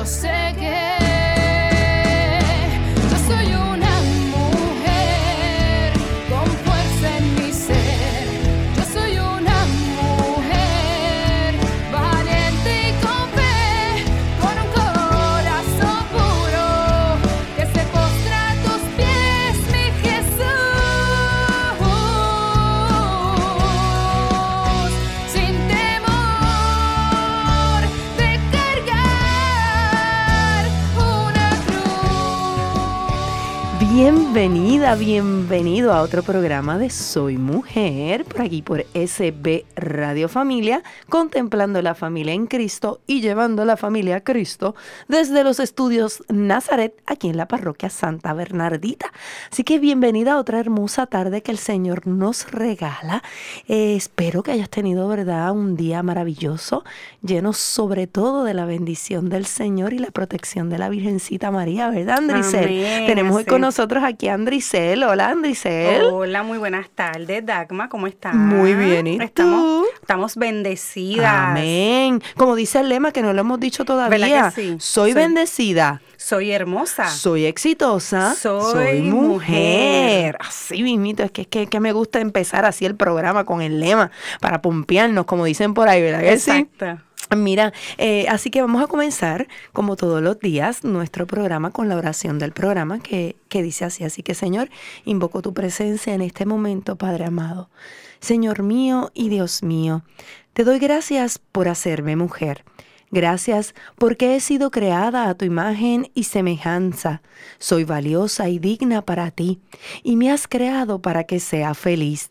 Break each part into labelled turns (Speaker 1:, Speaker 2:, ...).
Speaker 1: yo sé que cruz.
Speaker 2: Bienvenida, bienvenido a otro programa de Soy Mujer, por aquí por SB Radio Familia, contemplando la familia en Cristo y llevando la familia a Cristo desde los estudios Nazaret, aquí en la parroquia Santa Bernardita. Así que bienvenida a otra hermosa tarde que el Señor nos regala. Eh, espero que hayas tenido, ¿verdad?, un día maravilloso, lleno sobre todo de la bendición del Señor y la protección de la Virgencita María, ¿verdad, Andricel? Tenemos hoy con nosotros aquí Andricel. Hola, Andricel.
Speaker 3: Hola, muy buenas tardes, Dagma, ¿cómo estás?
Speaker 2: Muy bien, ¿y
Speaker 3: estamos,
Speaker 2: tú?
Speaker 3: Estamos bendecidas.
Speaker 2: Amén. Como dice el lema que no lo hemos dicho todavía. Soy
Speaker 3: Sí.
Speaker 2: bendecida.
Speaker 3: Soy hermosa.
Speaker 2: Soy exitosa.
Speaker 3: Soy
Speaker 2: mujer.
Speaker 3: mujer.
Speaker 2: Así mismito. Es que, es que, que me gusta empezar así el programa con el lema para pompearnos, como dicen por ahí, ¿verdad sí?
Speaker 3: Exacto.
Speaker 2: Mira, eh, así que vamos a comenzar, como todos los días, nuestro programa con la oración del programa que, que dice así. Así que, Señor, invoco tu presencia en este momento, Padre amado. Señor mío y Dios mío, te doy gracias por hacerme mujer. Gracias porque he sido creada a tu imagen y semejanza. Soy valiosa y digna para ti, y me has creado para que sea feliz.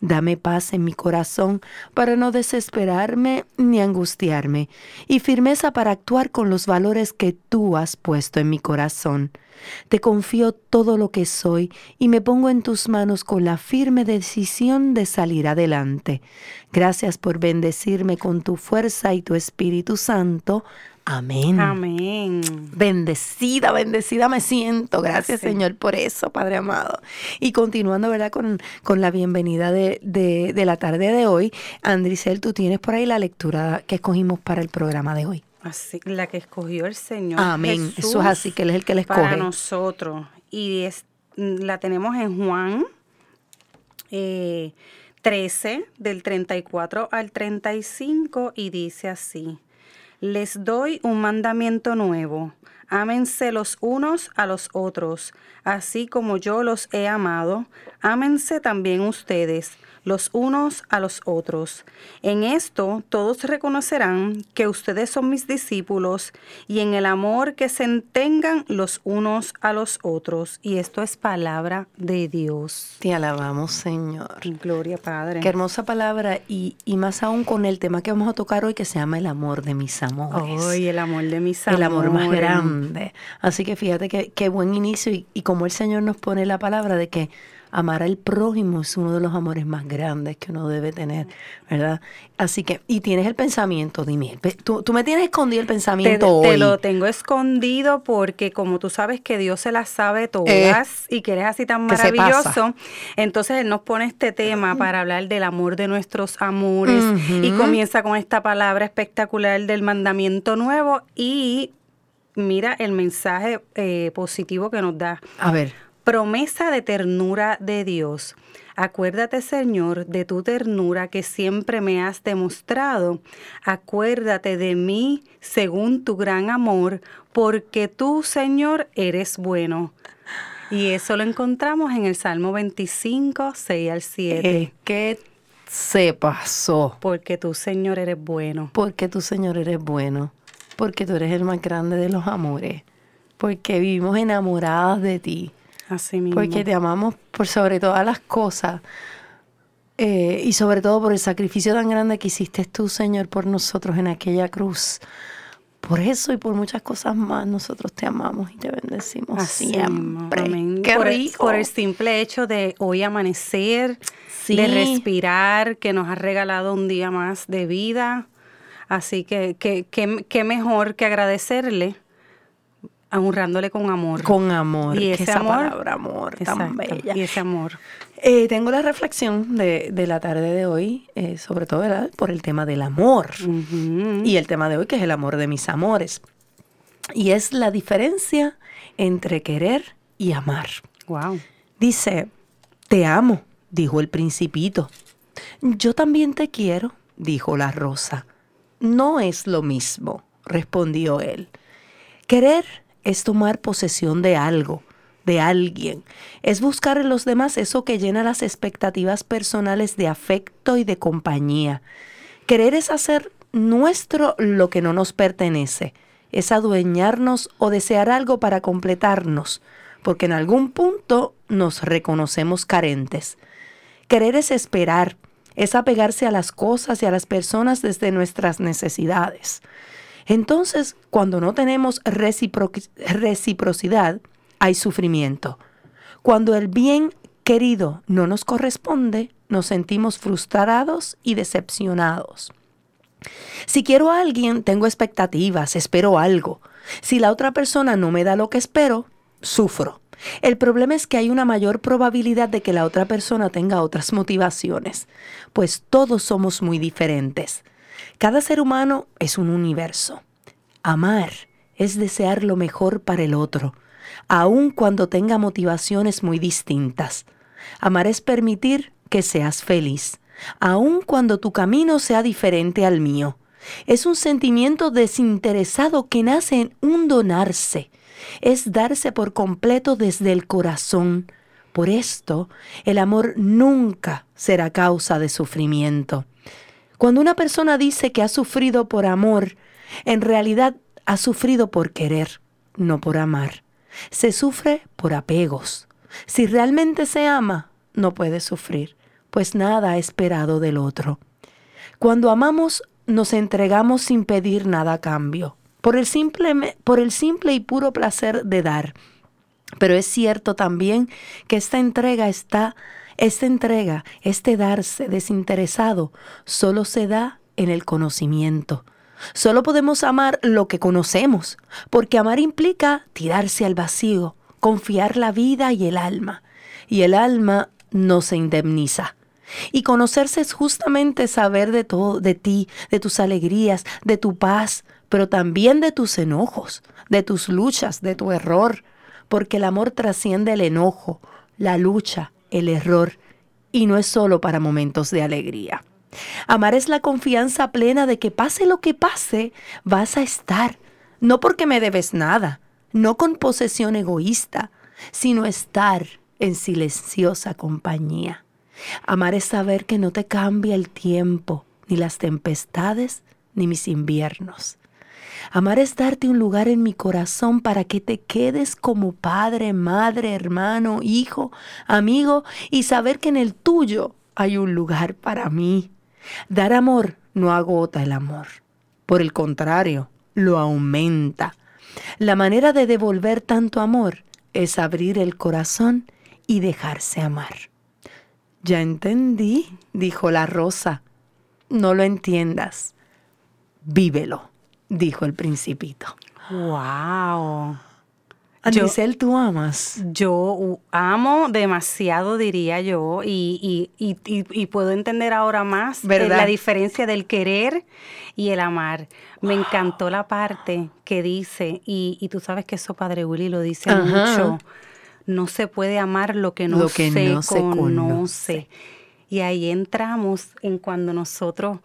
Speaker 2: Dame paz en mi corazón para no desesperarme ni angustiarme, y firmeza para actuar con los valores que tú has puesto en mi corazón. Te confío todo lo que soy y me pongo en tus manos con la firme decisión de salir adelante. Gracias por bendecirme con tu fuerza y tu Espíritu Santo. Amén.
Speaker 3: Amén.
Speaker 2: Bendecida, bendecida me siento. Gracias,
Speaker 3: Sí.
Speaker 2: Señor, por eso, Padre amado. Y continuando, ¿verdad? Con, con la bienvenida de, de- de la tarde de hoy, Andricel, tú tienes por ahí la lectura que escogimos para el programa de hoy.
Speaker 3: Así, la que escogió el Señor.
Speaker 2: Amén.
Speaker 3: Jesús
Speaker 2: Eso es así, que Él es el que la
Speaker 3: Para
Speaker 2: escoge.
Speaker 3: nosotros. Y es- la tenemos en Juan eh, 13, del 34 al 35, y dice así. Les doy un mandamiento nuevo. Ámense los unos a los otros, así como yo los he amado. Ámense también ustedes, los unos a los otros. En esto todos reconocerán que ustedes son mis discípulos y en el amor que se tengan los unos a los otros. Y esto es palabra de Dios.
Speaker 2: Te alabamos, Señor.
Speaker 3: Gloria Padre.
Speaker 2: Qué hermosa palabra y, y más aún con el tema que vamos a tocar hoy que se llama el amor de mis amores.
Speaker 3: Ay, el amor de mis
Speaker 2: el amor más
Speaker 3: amores.
Speaker 2: grande. Así que fíjate que qué buen inicio y, y como el Señor nos pone la palabra de que amar al prójimo es uno de los amores más grandes que uno debe tener, ¿verdad? Así que, y tienes el pensamiento, dime, tú, tú me tienes escondido el
Speaker 3: Te,
Speaker 2: pensamiento
Speaker 3: te
Speaker 2: hoy.
Speaker 3: lo tengo escondido porque como tú sabes que Dios se las sabe todas y que eres así tan
Speaker 2: Eh,
Speaker 3: maravilloso, entonces Él nos pone este tema para hablar del amor de nuestros amores y comienza con esta palabra espectacular del mandamiento nuevo y mira el mensaje eh, positivo que nos da.
Speaker 2: A ver,
Speaker 3: Promesa de ternura de Dios. Acuérdate, Señor, de tu ternura que siempre me has demostrado. Acuérdate de mí según tu gran amor, porque tú, Señor, eres bueno. Y eso lo encontramos en el Salmo 25, 6 al 7.
Speaker 2: es que se pasó.
Speaker 3: Porque tú, Señor, eres bueno.
Speaker 2: Porque tú, Señor, eres bueno. Porque tú eres el más grande de los amores. Porque vivimos enamoradas de ti.
Speaker 3: Así mismo.
Speaker 2: Porque te amamos por sobre todas las cosas. eh, y sobre todo por el sacrificio tan grande que hiciste tú, Señor, por nosotros en aquella cruz. por eso y por muchas cosas más, nosotros te amamos y te bendecimos
Speaker 3: Así
Speaker 2: siempre.
Speaker 3: amén.
Speaker 2: Qué
Speaker 3: por, el,
Speaker 2: rico.
Speaker 3: por el simple hecho de hoy amanecer,
Speaker 2: Sí.
Speaker 3: de respirar, que nos ha regalado un día más de vida. Así que- qué mejor que agradecerle, honrándole con amor.
Speaker 2: Con amor.
Speaker 3: Y
Speaker 2: que
Speaker 3: ese
Speaker 2: esa
Speaker 3: amor-
Speaker 2: palabra amor tan bella.
Speaker 3: Y ese amor.
Speaker 2: Eh, tengo la reflexión de, de la tarde de hoy, eh, sobre todo ¿verdad? por el tema del amor. Y el tema de hoy que es el amor de mis amores. Y es la diferencia entre querer y amar.
Speaker 3: Wow.
Speaker 2: Dice, te amo, dijo el principito. Yo también te quiero, dijo la rosa. No es lo mismo, respondió él. Querer es tomar posesión de algo, de alguien. Es buscar en los demás eso que llena las expectativas personales de afecto y de compañía. Querer es hacer nuestro lo que no nos pertenece. Es adueñarnos o desear algo para completarnos, porque en algún punto nos reconocemos carentes. Querer es esperar, es apegarse a las cosas y a las personas desde nuestras necesidades. Entonces, cuando no tenemos recipro- reciprocidad, hay sufrimiento. Cuando el bien querido no nos corresponde, nos sentimos frustrados y decepcionados. Si quiero a alguien, tengo expectativas, espero algo. Si la otra persona no me da lo que espero, sufro. El problema es que hay una mayor probabilidad de que la otra persona tenga otras motivaciones, pues todos somos muy diferentes. Cada ser humano es un universo. Amar es desear lo mejor para el otro, aun cuando tenga motivaciones muy distintas. Amar es permitir que seas feliz, aun cuando tu camino sea diferente al mío. Es un sentimiento desinteresado que nace en un donarse. Es darse por completo desde el corazón. Por esto, el amor nunca será causa de sufrimiento. Cuando una persona dice que ha sufrido por amor, en realidad ha sufrido por querer, no por amar. Se sufre por apegos. Si realmente se ama, no puede sufrir, pues nada ha esperado del otro. Cuando amamos, nos entregamos sin pedir nada a cambio, por el simple, por el simple y puro placer de dar. Pero es cierto también que esta entrega está, esta entrega, este darse desinteresado, solo se da en el conocimiento. Solo podemos amar lo que conocemos, porque amar implica tirarse al vacío, confiar la vida y el alma. Y el alma no se indemniza. Y conocerse es justamente saber de todo, de ti, de tus alegrías, de tu paz, pero también de tus enojos, de tus luchas, de tu error, porque el amor trasciende el enojo, la lucha, el error, y no es solo para momentos de alegría. Amar es la confianza plena de que pase lo que pase, vas a estar, no porque me debes nada, no con posesión egoísta, sino estar en silenciosa compañía. Amar es saber que no te cambia el tiempo, ni las tempestades, ni mis inviernos. Amar es darte un lugar en mi corazón para que te quedes como padre, madre, hermano, hijo, amigo y saber que en el tuyo hay un lugar para mí. Dar amor no agota el amor. Por el contrario, lo aumenta. La manera de devolver tanto amor es abrir el corazón y dejarse amar. Ya entendí, dijo la rosa. No lo entiendas. Vívelo, dijo el principito.
Speaker 3: Wow.
Speaker 2: Andisel, tú amas.
Speaker 3: Yo amo demasiado, diría yo, y, y- y- puedo entender ahora más eh,
Speaker 2: ¿Verdad?
Speaker 3: la diferencia del querer y el amar. Me encantó la parte que dice, y, y tú sabes que eso Padre Willy lo dice
Speaker 2: Ajá.
Speaker 3: mucho, no se puede amar lo que no,
Speaker 2: Lo que
Speaker 3: se,
Speaker 2: no se
Speaker 3: conoce.
Speaker 2: conoce.
Speaker 3: Y ahí entramos en cuando nosotros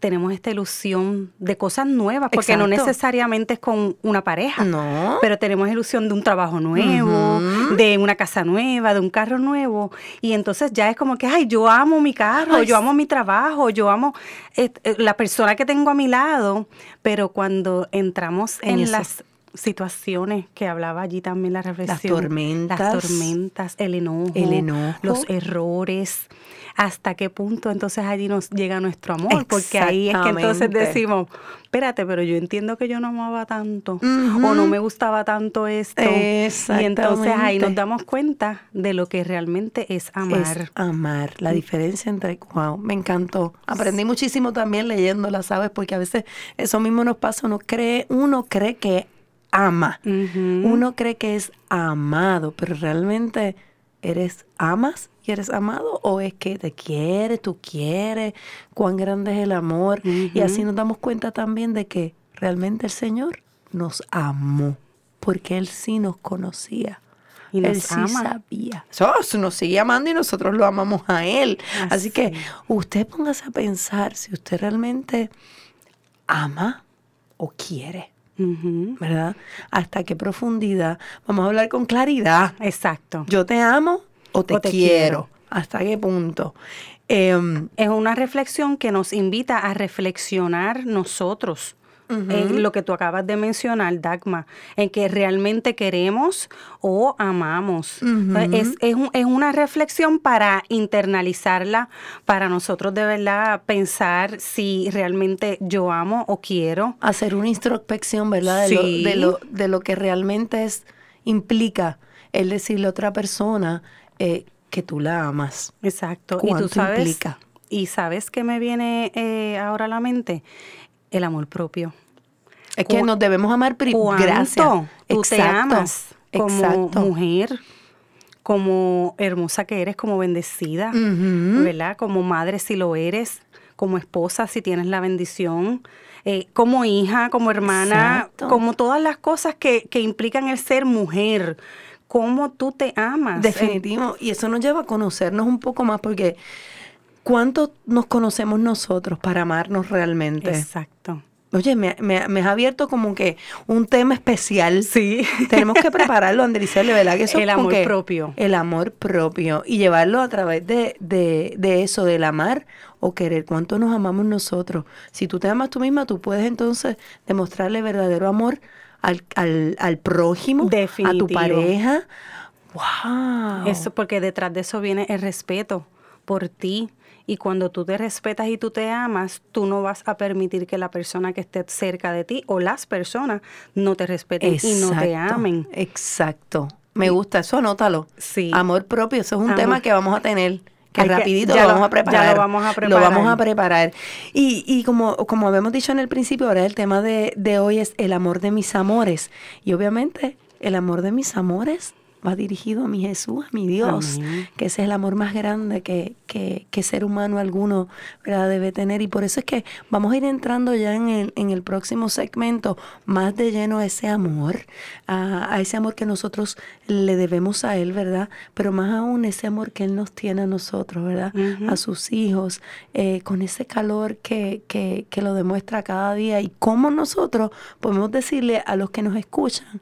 Speaker 3: tenemos esta ilusión de cosas nuevas, porque no necesariamente es con una pareja.
Speaker 2: No.
Speaker 3: Pero tenemos ilusión de un trabajo nuevo, de una casa nueva, de un carro nuevo. Y entonces ya es como que, ay, yo amo mi carro,
Speaker 2: Ay,
Speaker 3: yo amo mi trabajo, yo amo eh, eh, la persona que tengo a mi lado. Pero cuando entramos
Speaker 2: En
Speaker 3: las situaciones que hablaba allí también la reflexión.
Speaker 2: tormentas.
Speaker 3: Las tormentas, el enojo.
Speaker 2: El enojo.
Speaker 3: Los errores. Hasta qué punto entonces allí nos llega nuestro amor. Porque ahí es que entonces decimos, espérate, pero yo entiendo que yo no amaba tanto. O no me gustaba tanto esto. Y entonces ahí nos damos cuenta de lo que realmente es amar.
Speaker 2: Es amar. La diferencia entre, wow, me encantó. Aprendí muchísimo también leyéndola, ¿sabes? Porque a veces eso mismo nos pasa. Uno cree, uno cree que ama. Uno cree que es amado, pero realmente eres amas y eres amado o es que te quieres, tú quieres, cuán grande es el amor. Y así nos damos cuenta también de que realmente el Señor nos amó, porque Él sí nos conocía.
Speaker 3: Y nos
Speaker 2: él sí
Speaker 3: ama.
Speaker 2: sabía. So, nos sigue amando y nosotros lo amamos a Él. Así,
Speaker 3: Así.
Speaker 2: que usted póngase a pensar si usted realmente ama o quiere. ¿verdad? ¿Hasta qué profundidad? Vamos a hablar con claridad.
Speaker 3: Exacto.
Speaker 2: Yo te amo o te,
Speaker 3: O te
Speaker 2: quiero.
Speaker 3: quiero.
Speaker 2: ¿Hasta qué punto? Em,
Speaker 3: Es una reflexión que nos invita a reflexionar nosotros. En lo que tú acabas de mencionar, Dagma, en que realmente queremos o amamos. es, es un- es una reflexión para internalizarla, para nosotros de verdad pensar si realmente yo amo o quiero.
Speaker 2: hacer una introspección, ¿verdad? De, lo,
Speaker 3: Sí.
Speaker 2: de, lo, de lo que realmente es, implica el decirle a otra persona eh, que tú la amas.
Speaker 3: Exacto. Y
Speaker 2: ¿Cuánto
Speaker 3: tú sabes,
Speaker 2: implica?
Speaker 3: y sabes que me viene eh, ahora a la mente el amor propio.
Speaker 2: Es que nos debemos amar pri-
Speaker 3: ¿Cuánto
Speaker 2: gracias.
Speaker 3: tú te
Speaker 2: Exacto,
Speaker 3: amas como
Speaker 2: exacto.
Speaker 3: mujer, como hermosa que eres, como bendecida. ¿verdad? Como madre si lo eres, como esposa si tienes la bendición, eh, como hija, como hermana,
Speaker 2: Exacto.
Speaker 3: como todas las cosas que, que implican el ser mujer. ¿Cómo tú te amas?
Speaker 2: Definitivo. Y eso nos lleva a conocernos un poco más porque ¿cuánto nos conocemos nosotros para amarnos realmente?
Speaker 3: Exacto.
Speaker 2: Oye, me, me, me has abierto como que un tema especial.
Speaker 3: Sí.
Speaker 2: Tenemos que prepararlo, Andricel, verdad que eso
Speaker 3: El amor
Speaker 2: que
Speaker 3: propio.
Speaker 2: El amor propio. Y llevarlo a través de, de, de eso, del amar o querer. ¿Cuánto nos amamos nosotros? Si tú te amas tú misma, tú puedes entonces demostrarle verdadero amor al, al, al prójimo, a tu pareja. ¡Wow!
Speaker 3: Eso porque detrás de eso viene el respeto por ti. Y cuando tú te respetas y tú te amas, tú no vas a permitir que la persona que esté cerca de ti o las personas no te respeten y no te amen.
Speaker 2: Exacto. Me gusta, eso anótalo.
Speaker 3: Sí.
Speaker 2: Amor propio, eso es un
Speaker 3: Amor.
Speaker 2: tema que vamos a tener. Que
Speaker 3: Hay que-
Speaker 2: rapidito
Speaker 3: ya
Speaker 2: lo
Speaker 3: lo-
Speaker 2: vamos a
Speaker 3: ya
Speaker 2: preparar.
Speaker 3: lo vamos a
Speaker 2: Lo
Speaker 3: preparar.
Speaker 2: vamos a preparar. Y, y como, como habíamos dicho en el principio, ahora el tema de, de hoy es el amor de mis amores. Y obviamente el amor de mis amores va dirigido a mi Jesús, a mi Dios,
Speaker 3: Amén.
Speaker 2: que ese es el amor más grande que, que, que ser humano alguno ¿verdad? debe tener. Y por eso es que vamos a ir entrando ya en el, en el próximo segmento más de lleno a ese amor, a, a ese amor que nosotros le debemos a Él, ¿verdad? Pero más aún ese amor que Él nos tiene a nosotros, ¿verdad? A sus hijos, eh, con ese calor que, que, que lo demuestra cada día y cómo nosotros podemos decirle a los que nos escuchan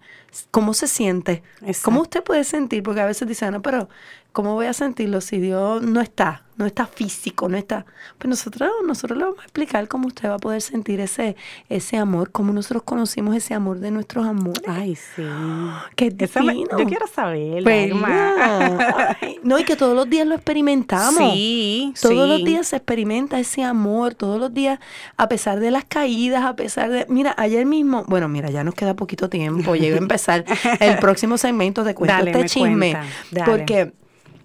Speaker 2: cómo se siente,
Speaker 3: Exacto.
Speaker 2: cómo usted puede sentir, porque a veces dicen, no, pero ¿cómo voy a sentirlo si Dios no está, no está físico, no está? Pues nosotros, nosotros le vamos a explicar cómo usted va a poder sentir ese, ese amor, cómo nosotros conocimos ese amor de nuestros amores.
Speaker 3: Ay, sí.
Speaker 2: ¡Qué
Speaker 3: me-
Speaker 2: divino!
Speaker 3: yo quiero saber.
Speaker 2: ¿Verdad? Ay, no, y que todos los días lo experimentamos.
Speaker 3: Sí,
Speaker 2: Todos
Speaker 3: sí.
Speaker 2: los días se experimenta ese amor, todos los días, a pesar de las caídas, a pesar de... Mira, ayer mismo, bueno, mira, ya nos queda poquito tiempo, llego a empezar el próximo segmento, te cuento
Speaker 3: Dale,
Speaker 2: este
Speaker 3: me
Speaker 2: chisme,
Speaker 3: cuenta,
Speaker 2: porque...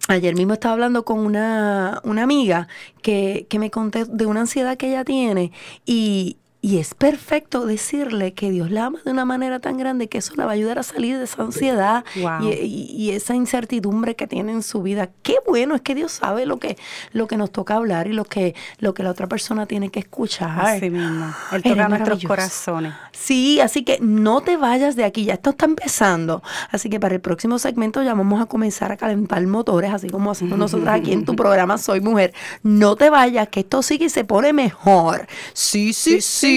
Speaker 2: Ayer mismo estaba hablando con una, una amiga que, que me conté de una ansiedad que ella tiene y, y es perfecto decirle que Dios la ama de una manera tan grande que eso la va a ayudar a salir de esa ansiedad
Speaker 3: Wow.
Speaker 2: y, y- y esa incertidumbre que tiene en su vida. Qué bueno es que Dios sabe lo que, lo que nos toca hablar y lo que, lo que la otra persona tiene que escuchar.
Speaker 3: Así mismo. Él toca nuestros corazones.
Speaker 2: Sí, así que no te vayas de aquí, ya esto está empezando. Así que para el próximo segmento ya vamos a comenzar a calentar motores, así como hacemos nosotros aquí en tu programa Soy Mujer. No te vayas, que esto sigue y se pone mejor. Sí, sí, sí. sí,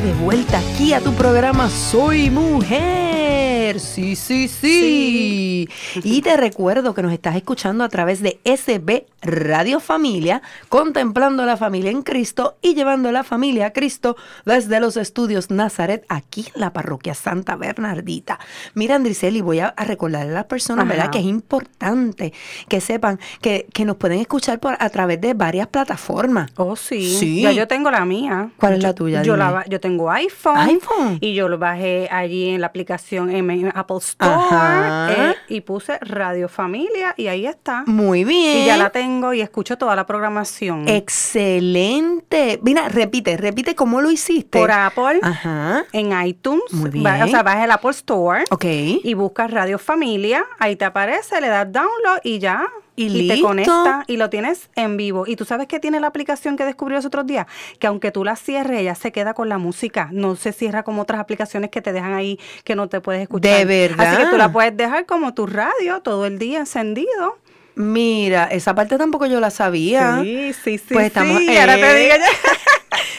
Speaker 4: de
Speaker 2: vuelta aquí a tu programa Soy Mujer. Sí, sí, sí, Y te recuerdo que nos estás escuchando a través de SB Radio Familia, contemplando la familia en Cristo y llevando la familia a Cristo desde los estudios Nazaret aquí en la parroquia Santa Bernardita. Mira, Andriceli, voy a, a recordarle a las personas, ¿verdad? Que es importante que sepan que, que nos pueden escuchar por, a través de varias plataformas.
Speaker 3: Oh, sí.
Speaker 2: Sí.
Speaker 3: Ya yo tengo la mía.
Speaker 2: ¿Cuál es la tuya?
Speaker 3: Yo, la yo tengo iPhone.
Speaker 2: iPhone.
Speaker 3: Y yo lo bajé allí en la aplicación en, Apple Store.
Speaker 2: Ajá.
Speaker 3: eh, y puse Radio Familia y ahí está.
Speaker 2: Muy bien.
Speaker 3: Y ya la tengo y escucho toda la programación.
Speaker 2: Excelente. Mira, repite, repite cómo lo hiciste.
Speaker 3: Por Apple.
Speaker 2: Ajá.
Speaker 3: En iTunes,
Speaker 2: Muy
Speaker 3: va-
Speaker 2: bien.
Speaker 3: o sea, vas al Apple Store
Speaker 2: Ok.
Speaker 3: y buscas Radio Familia, ahí te aparece, le das download y ya.
Speaker 2: Y
Speaker 3: te
Speaker 2: listo.
Speaker 3: conecta y lo tienes en vivo. Y tú sabes que tiene la aplicación que descubrí los otros días, que aunque tú la cierres, ella se queda con la música. No se cierra como otras aplicaciones que te dejan ahí que no te puedes escuchar.
Speaker 2: ¿De verdad?
Speaker 3: Así que tú la puedes dejar como tu radio todo el día encendido.
Speaker 2: Mira, esa parte tampoco yo la sabía.
Speaker 3: Sí, sí, sí.
Speaker 2: Pues estamos-
Speaker 3: sí. Ahora te
Speaker 2: eh,
Speaker 3: digo ya.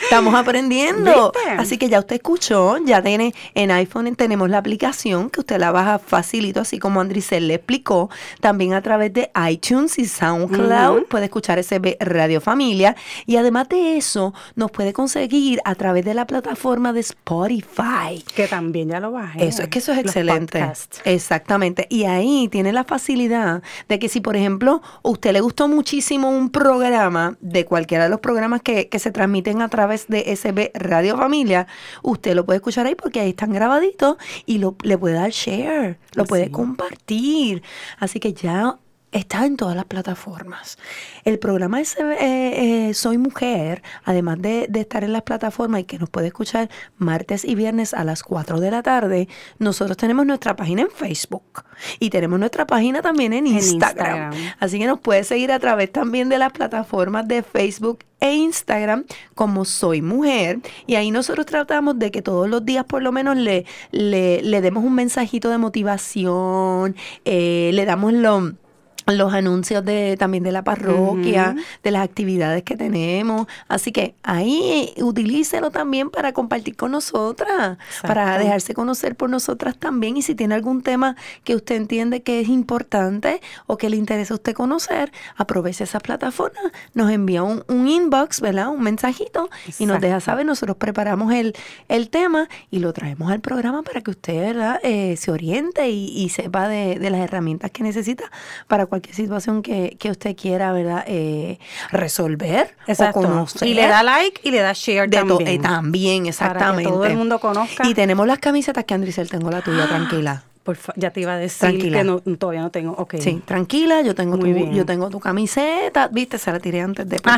Speaker 2: Estamos aprendiendo.
Speaker 3: ¿Viste?
Speaker 2: Así que ya usted escuchó, ya tiene en iPhone tenemos la aplicación que usted la baja facilito, así como Andricel le explicó. También a través de iTunes y SoundCloud puede escuchar SB Radio Familia. Y además de eso, nos puede conseguir a través de la plataforma de Spotify.
Speaker 3: Que también ya lo bajé.
Speaker 2: Eso, es que eso es excelente.
Speaker 3: podcasts.
Speaker 2: Exactamente. Y ahí tiene la facilidad de que si, por ejemplo, usted le gustó muchísimo un programa de cualquiera de los programas que, que se transmiten a través de SB Radio Familia, usted lo puede escuchar ahí porque ahí están grabaditos y lo, le puede dar share, lo puede
Speaker 3: Sí.
Speaker 2: compartir. Así que ya está en todas las plataformas. El programa SB, eh, eh, Soy Mujer, además de, de estar en las plataformas y que nos puede escuchar martes y viernes a las 4 de la tarde, nosotros tenemos nuestra página en Facebook y tenemos nuestra página también en
Speaker 3: En
Speaker 2: Instagram.
Speaker 3: Instagram.
Speaker 2: Así que nos puede seguir a través también de las plataformas de Facebook e Instagram como Soy Mujer. Y ahí nosotros tratamos de que todos los días por lo menos le, le, le demos un mensajito de motivación, eh, le damos lo- los anuncios de también de la parroquia, de las actividades que tenemos. Así que ahí utilícelo también para compartir con nosotras, para dejarse conocer por nosotras también. Y si tiene algún tema que usted entiende que es importante o que le interesa a usted conocer, aproveche esa plataforma, nos envía un, un inbox, ¿verdad? Un mensajito y nos deja saber. Nosotros preparamos el, el tema y lo traemos al programa para que usted, ¿verdad? Eh, se oriente y, y sepa de, de las herramientas que necesita para cualquier situación que, que usted quiera, ¿verdad? Eh, resolver
Speaker 3: Exacto.
Speaker 2: o conocer.
Speaker 3: Y le da like y le da share
Speaker 2: de
Speaker 3: también.
Speaker 2: eh, también,
Speaker 3: Para que
Speaker 2: exactamente.
Speaker 3: todo el mundo conozca.
Speaker 2: Y tenemos las camisetas que Andricel tengo la tuya, tranquila.
Speaker 3: Por fa- ya te iba a decir
Speaker 2: Tranquila.
Speaker 3: que no, todavía no tengo. Ok.
Speaker 2: Sí, tranquila, yo tengo
Speaker 3: Muy
Speaker 2: tu,
Speaker 3: bien.
Speaker 2: yo tengo tu camiseta, viste, se la tiré antes de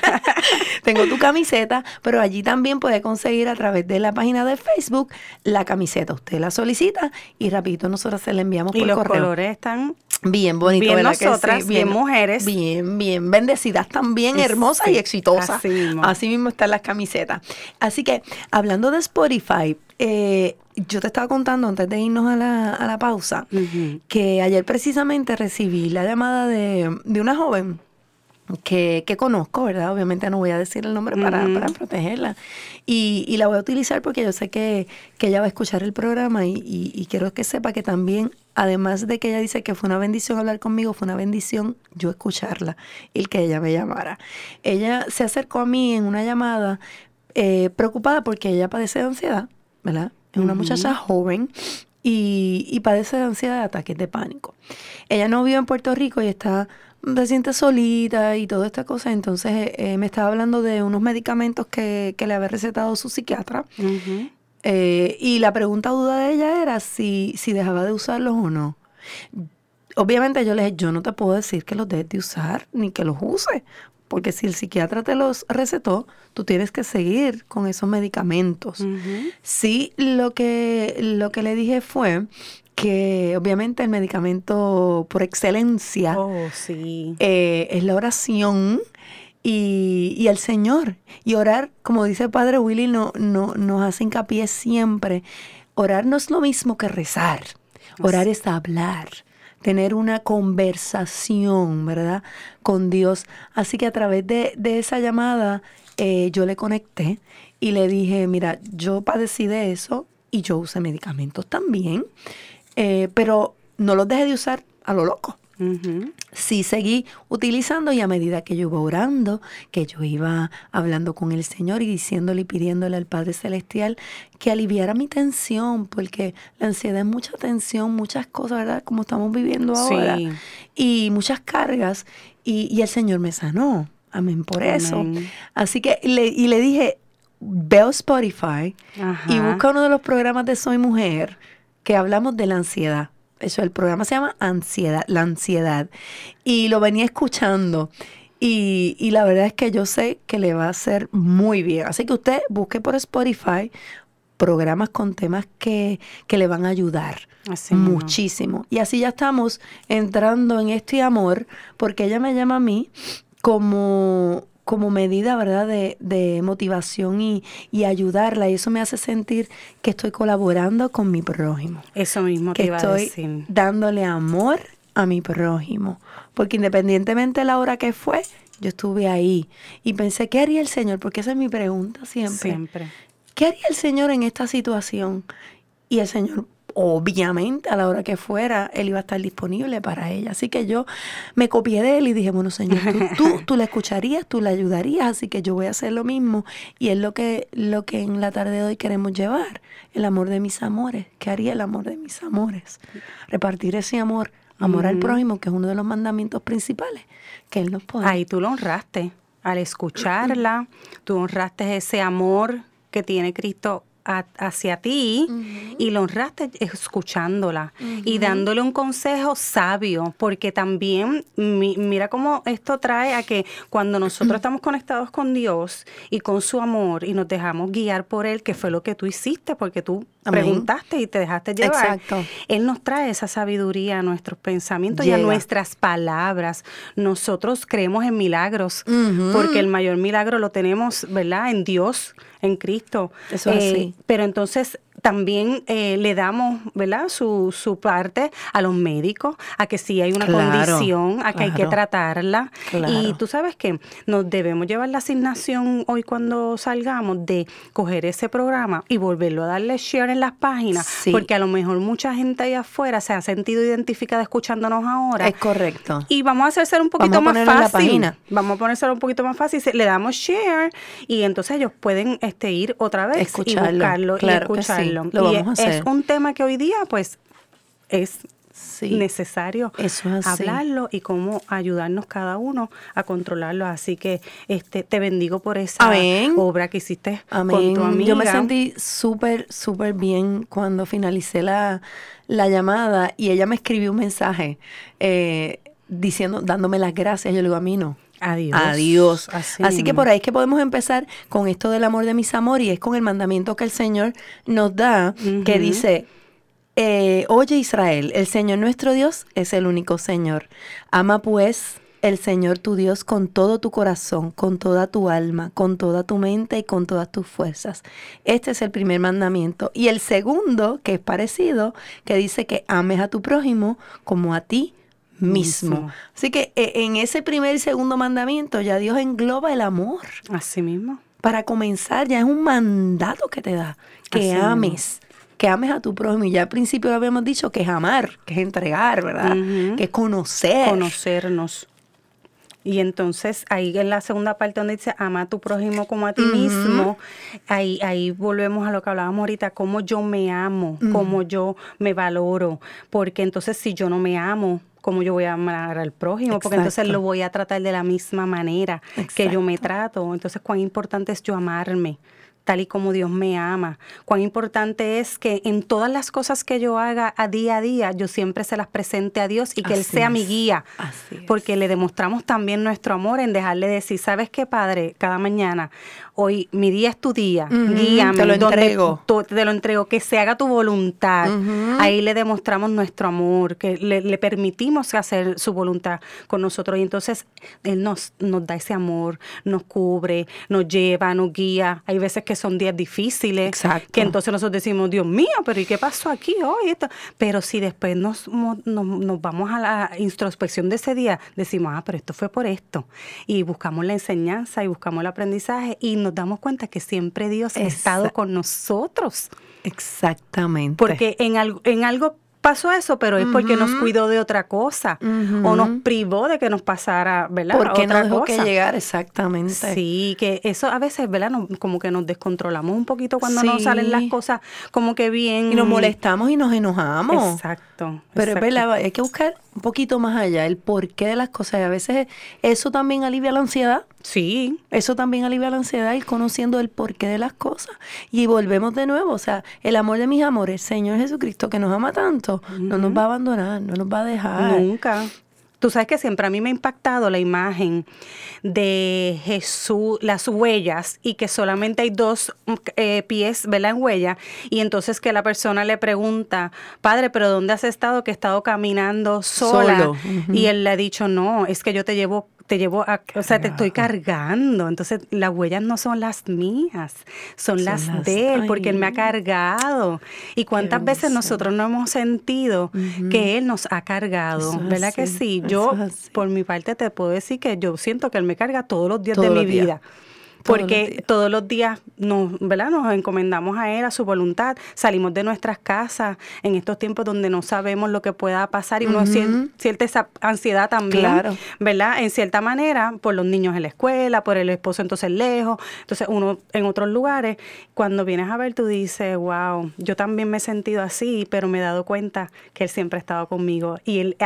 Speaker 2: tengo tu camiseta, pero allí también puede conseguir a través de la página de Facebook la camiseta. Usted la solicita y rapidito nosotros se la enviamos
Speaker 3: Y
Speaker 2: por
Speaker 3: los
Speaker 2: correo.
Speaker 3: colores están
Speaker 2: Bien bonito,
Speaker 3: Bien
Speaker 2: ¿verdad que sí?
Speaker 3: nosotras, bien mujeres.
Speaker 2: Bien, bien bendecidas también, hermosas
Speaker 3: sí,
Speaker 2: y exitosas.
Speaker 3: así mismo.
Speaker 2: Así mismo están las camisetas. Así que, hablando de Spotify, eh, yo te estaba contando antes de irnos a la, a la pausa, que ayer precisamente recibí la llamada de, de una joven que, que conozco, ¿verdad? Obviamente no voy a decir el nombre para, para protegerla. Y, y la voy a utilizar porque yo sé que, que ella va a escuchar el programa y, y- y quiero que sepa que también, además de que ella dice que fue una bendición hablar conmigo, fue una bendición yo escucharla y que ella me llamara. Ella se acercó a mí en una llamada eh, preocupada porque ella padece de ansiedad, ¿verdad? Es una muchacha joven y, y padece de ansiedad de ataques de pánico. Ella no vive en Puerto Rico y está se siente solita y toda esta cosa. Entonces eh, eh, me estaba hablando de unos medicamentos que, que le había recetado su psiquiatra. Eh, y la pregunta duda de ella era si, si dejaba de usarlos o no. Obviamente yo le dije, yo no te puedo decir que los dejes de usar ni que los uses, porque si el psiquiatra te los recetó, tú tienes que seguir con esos medicamentos.
Speaker 3: Ujú.
Speaker 2: Sí, lo que, lo que le dije fue que obviamente el medicamento por excelencia
Speaker 3: Oh, sí.
Speaker 2: eh, es la oración y, y el Señor. Y orar, como dice el Padre Willy, no, no, nos hace hincapié siempre. Orar no es lo mismo que rezar. Orar es hablar, tener una conversación, ¿verdad? Con Dios. Así que a través de, de esa llamada eh, yo le conecté y le dije, mira, yo padecí de eso y yo usé medicamentos también, eh, pero no los dejé de usar a lo loco sí seguí utilizando y a medida que yo iba orando, que yo iba hablando con el Señor y diciéndole y pidiéndole al Padre Celestial que aliviara mi tensión, porque la ansiedad es mucha tensión, muchas cosas, ¿verdad? Como estamos viviendo ahora.
Speaker 3: Sí.
Speaker 2: Y muchas cargas. Y, y el Señor me sanó. Amén por eso.
Speaker 3: Amén.
Speaker 2: Así que le, y le dije, veo Spotify y busca uno de los programas de Soy Mujer que hablamos de la ansiedad. Eso, el programa se llama Ansiedad, la ansiedad. Y lo venía escuchando. Y, y la verdad es que yo sé que le va a hacer muy bien. Así que usted busque por Spotify programas con temas que, que le van a ayudar
Speaker 3: Así
Speaker 2: muchísimo. Y así ya estamos entrando en este amor, porque ella me llama a mí como, como medida, ¿verdad?, de, de motivación y, y ayudarla. Y eso me hace sentir que estoy colaborando con mi prójimo,
Speaker 3: Eso mismo te
Speaker 2: que
Speaker 3: iba a
Speaker 2: estoy
Speaker 3: decir.
Speaker 2: dándole amor a mi prójimo. Porque independientemente de la hora que fue, yo estuve ahí y pensé, ¿qué haría el Señor? Porque esa es mi pregunta siempre.
Speaker 3: Siempre.
Speaker 2: ¿Qué haría el Señor en esta situación? Y el Señor, obviamente, a la hora que fuera, Él iba a estar disponible para ella. Así que yo me copié de Él y dije, bueno, Señor, tú, tú, tú la escucharías, tú la ayudarías, así que yo voy a hacer lo mismo. Y es lo que, lo que en la tarde de hoy queremos llevar, el amor de mis amores. ¿Qué haría el amor de mis amores? Repartir ese amor, amor al prójimo, que es uno de los mandamientos principales que Él nos pone.
Speaker 3: Ahí tú lo honraste. Al escucharla, tú honraste ese amor que tiene Cristo a- hacia ti y lo honraste escuchándola y dándole un consejo sabio, porque también mi- mira cómo esto trae a que cuando nosotros estamos conectados con Dios y con su amor y nos dejamos guiar por Él, que fue lo que tú hiciste, porque tú
Speaker 2: Amén.
Speaker 3: preguntaste y te dejaste llevar.
Speaker 2: Exacto.
Speaker 3: Él nos trae esa sabiduría a nuestros pensamientos y a nuestras palabras. Nosotros creemos en milagros, porque el mayor milagro lo tenemos, ¿verdad? En Dios, en Cristo. Eh,
Speaker 2: Eso es así.
Speaker 3: Pero entonces también eh, le damos, ¿verdad? Su, su parte a los médicos, a que si hay una
Speaker 2: Claro,
Speaker 3: condición, a que hay que tratarla.
Speaker 2: Claro.
Speaker 3: Y tú sabes que nos debemos llevar la asignación hoy cuando salgamos de coger ese programa y volverlo a darle share en las páginas,
Speaker 2: Sí.
Speaker 3: porque a lo mejor mucha gente allá afuera se ha sentido identificada escuchándonos ahora.
Speaker 2: Es correcto.
Speaker 3: Y vamos a hacerse un poquito
Speaker 2: Vamos a
Speaker 3: más
Speaker 2: ponerlo en la
Speaker 3: fácil.
Speaker 2: página.
Speaker 3: Vamos a ponérselo un poquito más fácil. Le damos share y entonces ellos pueden este, ir otra vez
Speaker 2: Escucharlo,
Speaker 3: y buscarlo
Speaker 2: claro
Speaker 3: y
Speaker 2: que lo
Speaker 3: y
Speaker 2: vamos a
Speaker 3: es
Speaker 2: hacer.
Speaker 3: un tema que hoy día pues es
Speaker 2: Sí.
Speaker 3: necesario
Speaker 2: Eso es
Speaker 3: hablarlo y cómo ayudarnos cada uno a controlarlo. Así que este te bendigo por esa
Speaker 2: Amén.
Speaker 3: obra que hiciste con
Speaker 2: Amén.
Speaker 3: tu amiga.
Speaker 2: Yo me sentí súper, súper bien cuando finalicé la, la llamada y ella me escribió un mensaje eh, diciendo, dándome las gracias. Yo le digo, a mí no.
Speaker 3: Adiós.
Speaker 2: Adiós.
Speaker 3: Así
Speaker 2: Así, que por ahí es que podemos empezar con esto del amor de mis amores y es con el mandamiento que el Señor nos da, que dice, eh, oye Israel, el Señor nuestro Dios es el único Señor. Ama pues el Señor tu Dios con todo tu corazón, con toda tu alma, con toda tu mente y con todas tus fuerzas. Este es el primer mandamiento. Y el segundo, que es parecido, que dice que ames a tu prójimo como a ti mismo.
Speaker 3: Mismo.
Speaker 2: Así que eh, en ese primer y segundo mandamiento ya Dios engloba el amor.
Speaker 3: Así mismo.
Speaker 2: Para comenzar, ya es un mandato que te da, que
Speaker 3: Así mismo.
Speaker 2: ames, que ames a tu prójimo. Y ya al principio lo habíamos dicho que es amar, que es entregar, ¿verdad? Que es conocer.
Speaker 3: conocernos. Y entonces ahí en la segunda parte donde dice ama a tu prójimo como a ti mismo, ahí, ahí volvemos a lo que hablábamos ahorita, cómo yo me amo, cómo yo me valoro, porque entonces si yo no me amo, ¿cómo yo voy a amar al prójimo? Porque entonces lo voy a tratar de la misma manera que yo me trato. Entonces, cuán importante es yo amarme tal y como Dios me ama. Cuán importante es que en todas las cosas que yo haga a día a día, yo siempre se las presente a Dios y que Él sea mi guía.
Speaker 2: Así es.
Speaker 3: Porque le demostramos también nuestro amor en dejarle decir, ¿sabes qué, Padre? Cada mañana, hoy mi día es tu día,
Speaker 2: Ujú,
Speaker 3: guíame.
Speaker 2: te lo entrego.
Speaker 3: te lo entrego, que se haga tu voluntad. Ahí le demostramos nuestro amor, que le, le permitimos hacer su voluntad con nosotros. Y entonces Él nos, nos da ese amor, nos cubre, nos lleva, nos guía. Hay veces que son días difíciles,
Speaker 2: Exacto.
Speaker 3: que entonces nosotros decimos, Dios mío, pero ¿y qué pasó aquí hoy? Esto? Pero si después nos, nos, nos vamos a la introspección de ese día, decimos, ah, pero esto fue por esto. Y buscamos la enseñanza y buscamos el aprendizaje y nos damos cuenta que siempre Dios ha estado con nosotros.
Speaker 2: Exactamente.
Speaker 3: Porque en algo, en algo pasó eso, pero es porque nos cuidó de otra cosa o nos privó de que nos pasara, ¿verdad?
Speaker 2: porque
Speaker 3: otra
Speaker 2: dejó
Speaker 3: cosa.
Speaker 2: que llegar exactamente.
Speaker 3: Sí, que eso a veces, ¿verdad? Nos- como que nos descontrolamos un poquito cuando nos
Speaker 2: Sí.
Speaker 3: salen las cosas como que bien.
Speaker 2: Y nos molestamos y nos enojamos.
Speaker 3: Exacto.
Speaker 2: Pero es
Speaker 3: exacto.
Speaker 2: verdad, hay que buscar un poquito más allá el porqué de las cosas. Y a veces eso también alivia la ansiedad.
Speaker 3: Sí,
Speaker 2: Eso también alivia la ansiedad, ir conociendo el porqué de las cosas. Y volvemos de nuevo, o sea, el amor de mis amores, Señor Jesucristo, que nos ama tanto, no nos va a abandonar, no nos va a dejar.
Speaker 3: nunca. Tú sabes que siempre a mí me ha impactado la imagen de Jesús, las huellas, y que solamente hay dos mm, eh, pies, ¿verdad? En huella. Y entonces que la persona le pregunta, Padre, ¿pero dónde has estado? Que he estado caminando sola.
Speaker 2: Solo.
Speaker 3: Y él le ha dicho, no, es que yo te llevo te llevo a, o sea, te estoy cargando. Entonces, las huellas no son las mías, son,
Speaker 2: Son
Speaker 3: las,
Speaker 2: las-
Speaker 3: de él, porque él me ha cargado. Y cuántas veces nosotros no hemos sentido que él nos ha cargado,
Speaker 2: Eso
Speaker 3: ¿verdad que sí? Yo, por mi parte, te puedo decir que yo siento que él me carga todos los días
Speaker 2: Todos
Speaker 3: de mi
Speaker 2: días.
Speaker 3: vida.
Speaker 2: Todos los
Speaker 3: Porque todos los días nos, ¿verdad? nos encomendamos a Él, a su voluntad, salimos de nuestras casas en estos tiempos donde no sabemos lo que pueda pasar y uno sien- siente esa ansiedad también,
Speaker 2: Claro.
Speaker 3: ¿verdad? En cierta manera, por los niños en la escuela, por el esposo entonces lejos, entonces uno en otros lugares, cuando vienes a ver tú dices, wow, yo también me he sentido así, pero me he dado cuenta que Él siempre ha estado conmigo y Él,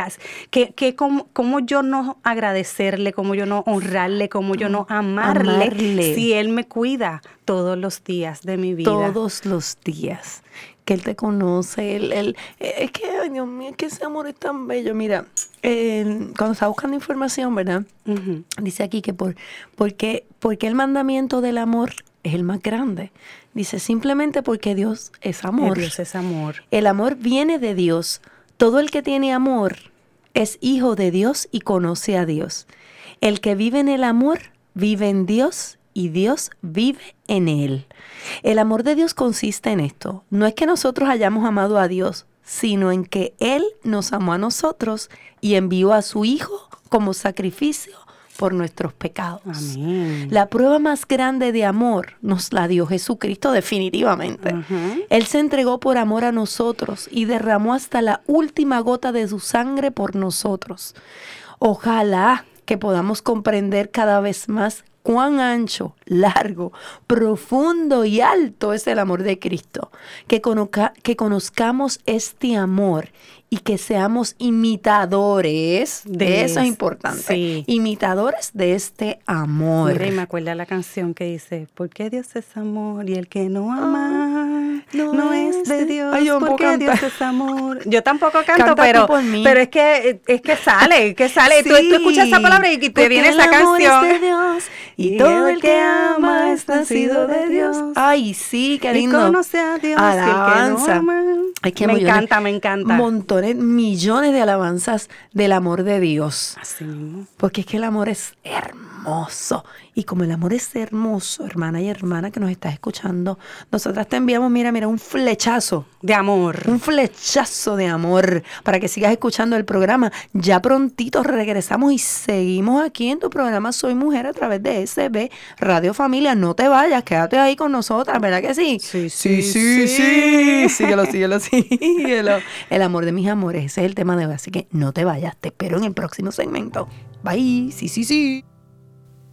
Speaker 3: que, que cómo, cómo yo no agradecerle, cómo yo no honrarle, cómo yo no amarle,
Speaker 2: Amarle.
Speaker 3: Si Él me cuida todos los días de mi vida.
Speaker 2: Todos los días. Que Él te conoce. Él, él- eh, es que, ay, Dios mío, es que ese amor es tan bello. Mira, eh, cuando estaba buscando información, ¿verdad? Dice aquí que por, porque, porque el mandamiento del amor es el más grande. Dice simplemente porque Dios es amor.
Speaker 3: Dios es amor.
Speaker 2: El amor viene de Dios. Todo el que tiene amor es hijo de Dios y conoce a Dios. El que vive en el amor vive en Dios y Dios vive en él. El amor de Dios consiste en esto. No es que nosotros hayamos amado a Dios, sino en que Él nos amó a nosotros y envió a su Hijo como sacrificio por nuestros pecados.
Speaker 3: Amén.
Speaker 2: La prueba más grande de amor nos la dio Jesucristo definitivamente. Él se entregó por amor a nosotros y derramó hasta la última gota de su sangre por nosotros. Ojalá que podamos comprender cada vez más cuán ancho, largo, profundo y alto es el amor de Cristo. Que, conozca- que conozcamos este amor y que seamos imitadores,
Speaker 3: De
Speaker 2: de eso
Speaker 3: es
Speaker 2: importante,
Speaker 3: sí.
Speaker 2: imitadores de este amor.
Speaker 3: Mira, y me acuerda la canción que dice, porque Dios es amor y el que no ama, no, es de Dios,
Speaker 2: Ay, yo no
Speaker 3: porque Dios es amor. Yo tampoco canto,
Speaker 2: Canta
Speaker 3: pero, pero es que es que sale, que sale. Tú, tú escuchas esa palabra y te
Speaker 2: porque
Speaker 3: viene esa
Speaker 2: amor es
Speaker 3: canción.
Speaker 2: de Dios, y todo el que ama es nacido de Dios. Ay, sí, qué
Speaker 3: Y
Speaker 2: lindo.
Speaker 3: conoce a Dios, y el que no
Speaker 2: Alabanza.
Speaker 3: ama. Me encanta, me encanta.
Speaker 2: Montones, millones de alabanzas del amor de Dios.
Speaker 3: Así mismo.
Speaker 2: Porque es que el amor es hermoso. Y como el amor es hermoso, hermana y hermana que nos estás escuchando, nosotras te enviamos, mira, mira, un flechazo.
Speaker 3: De amor.
Speaker 2: Un flechazo de amor para que sigas escuchando el programa. Ya prontito regresamos y seguimos aquí en tu programa Soy Mujer a través de SB Radio Familia. No te vayas, quédate ahí con nosotras, ¿verdad que sí?
Speaker 3: Sí,
Speaker 2: sí,
Speaker 3: sí,
Speaker 2: sí.
Speaker 3: sí.
Speaker 2: Síguelo, síguelo, síguelo. El amor de mis amores, ese es el tema de hoy. Así que no te vayas, te espero en el próximo segmento. Bye, sí, sí, sí.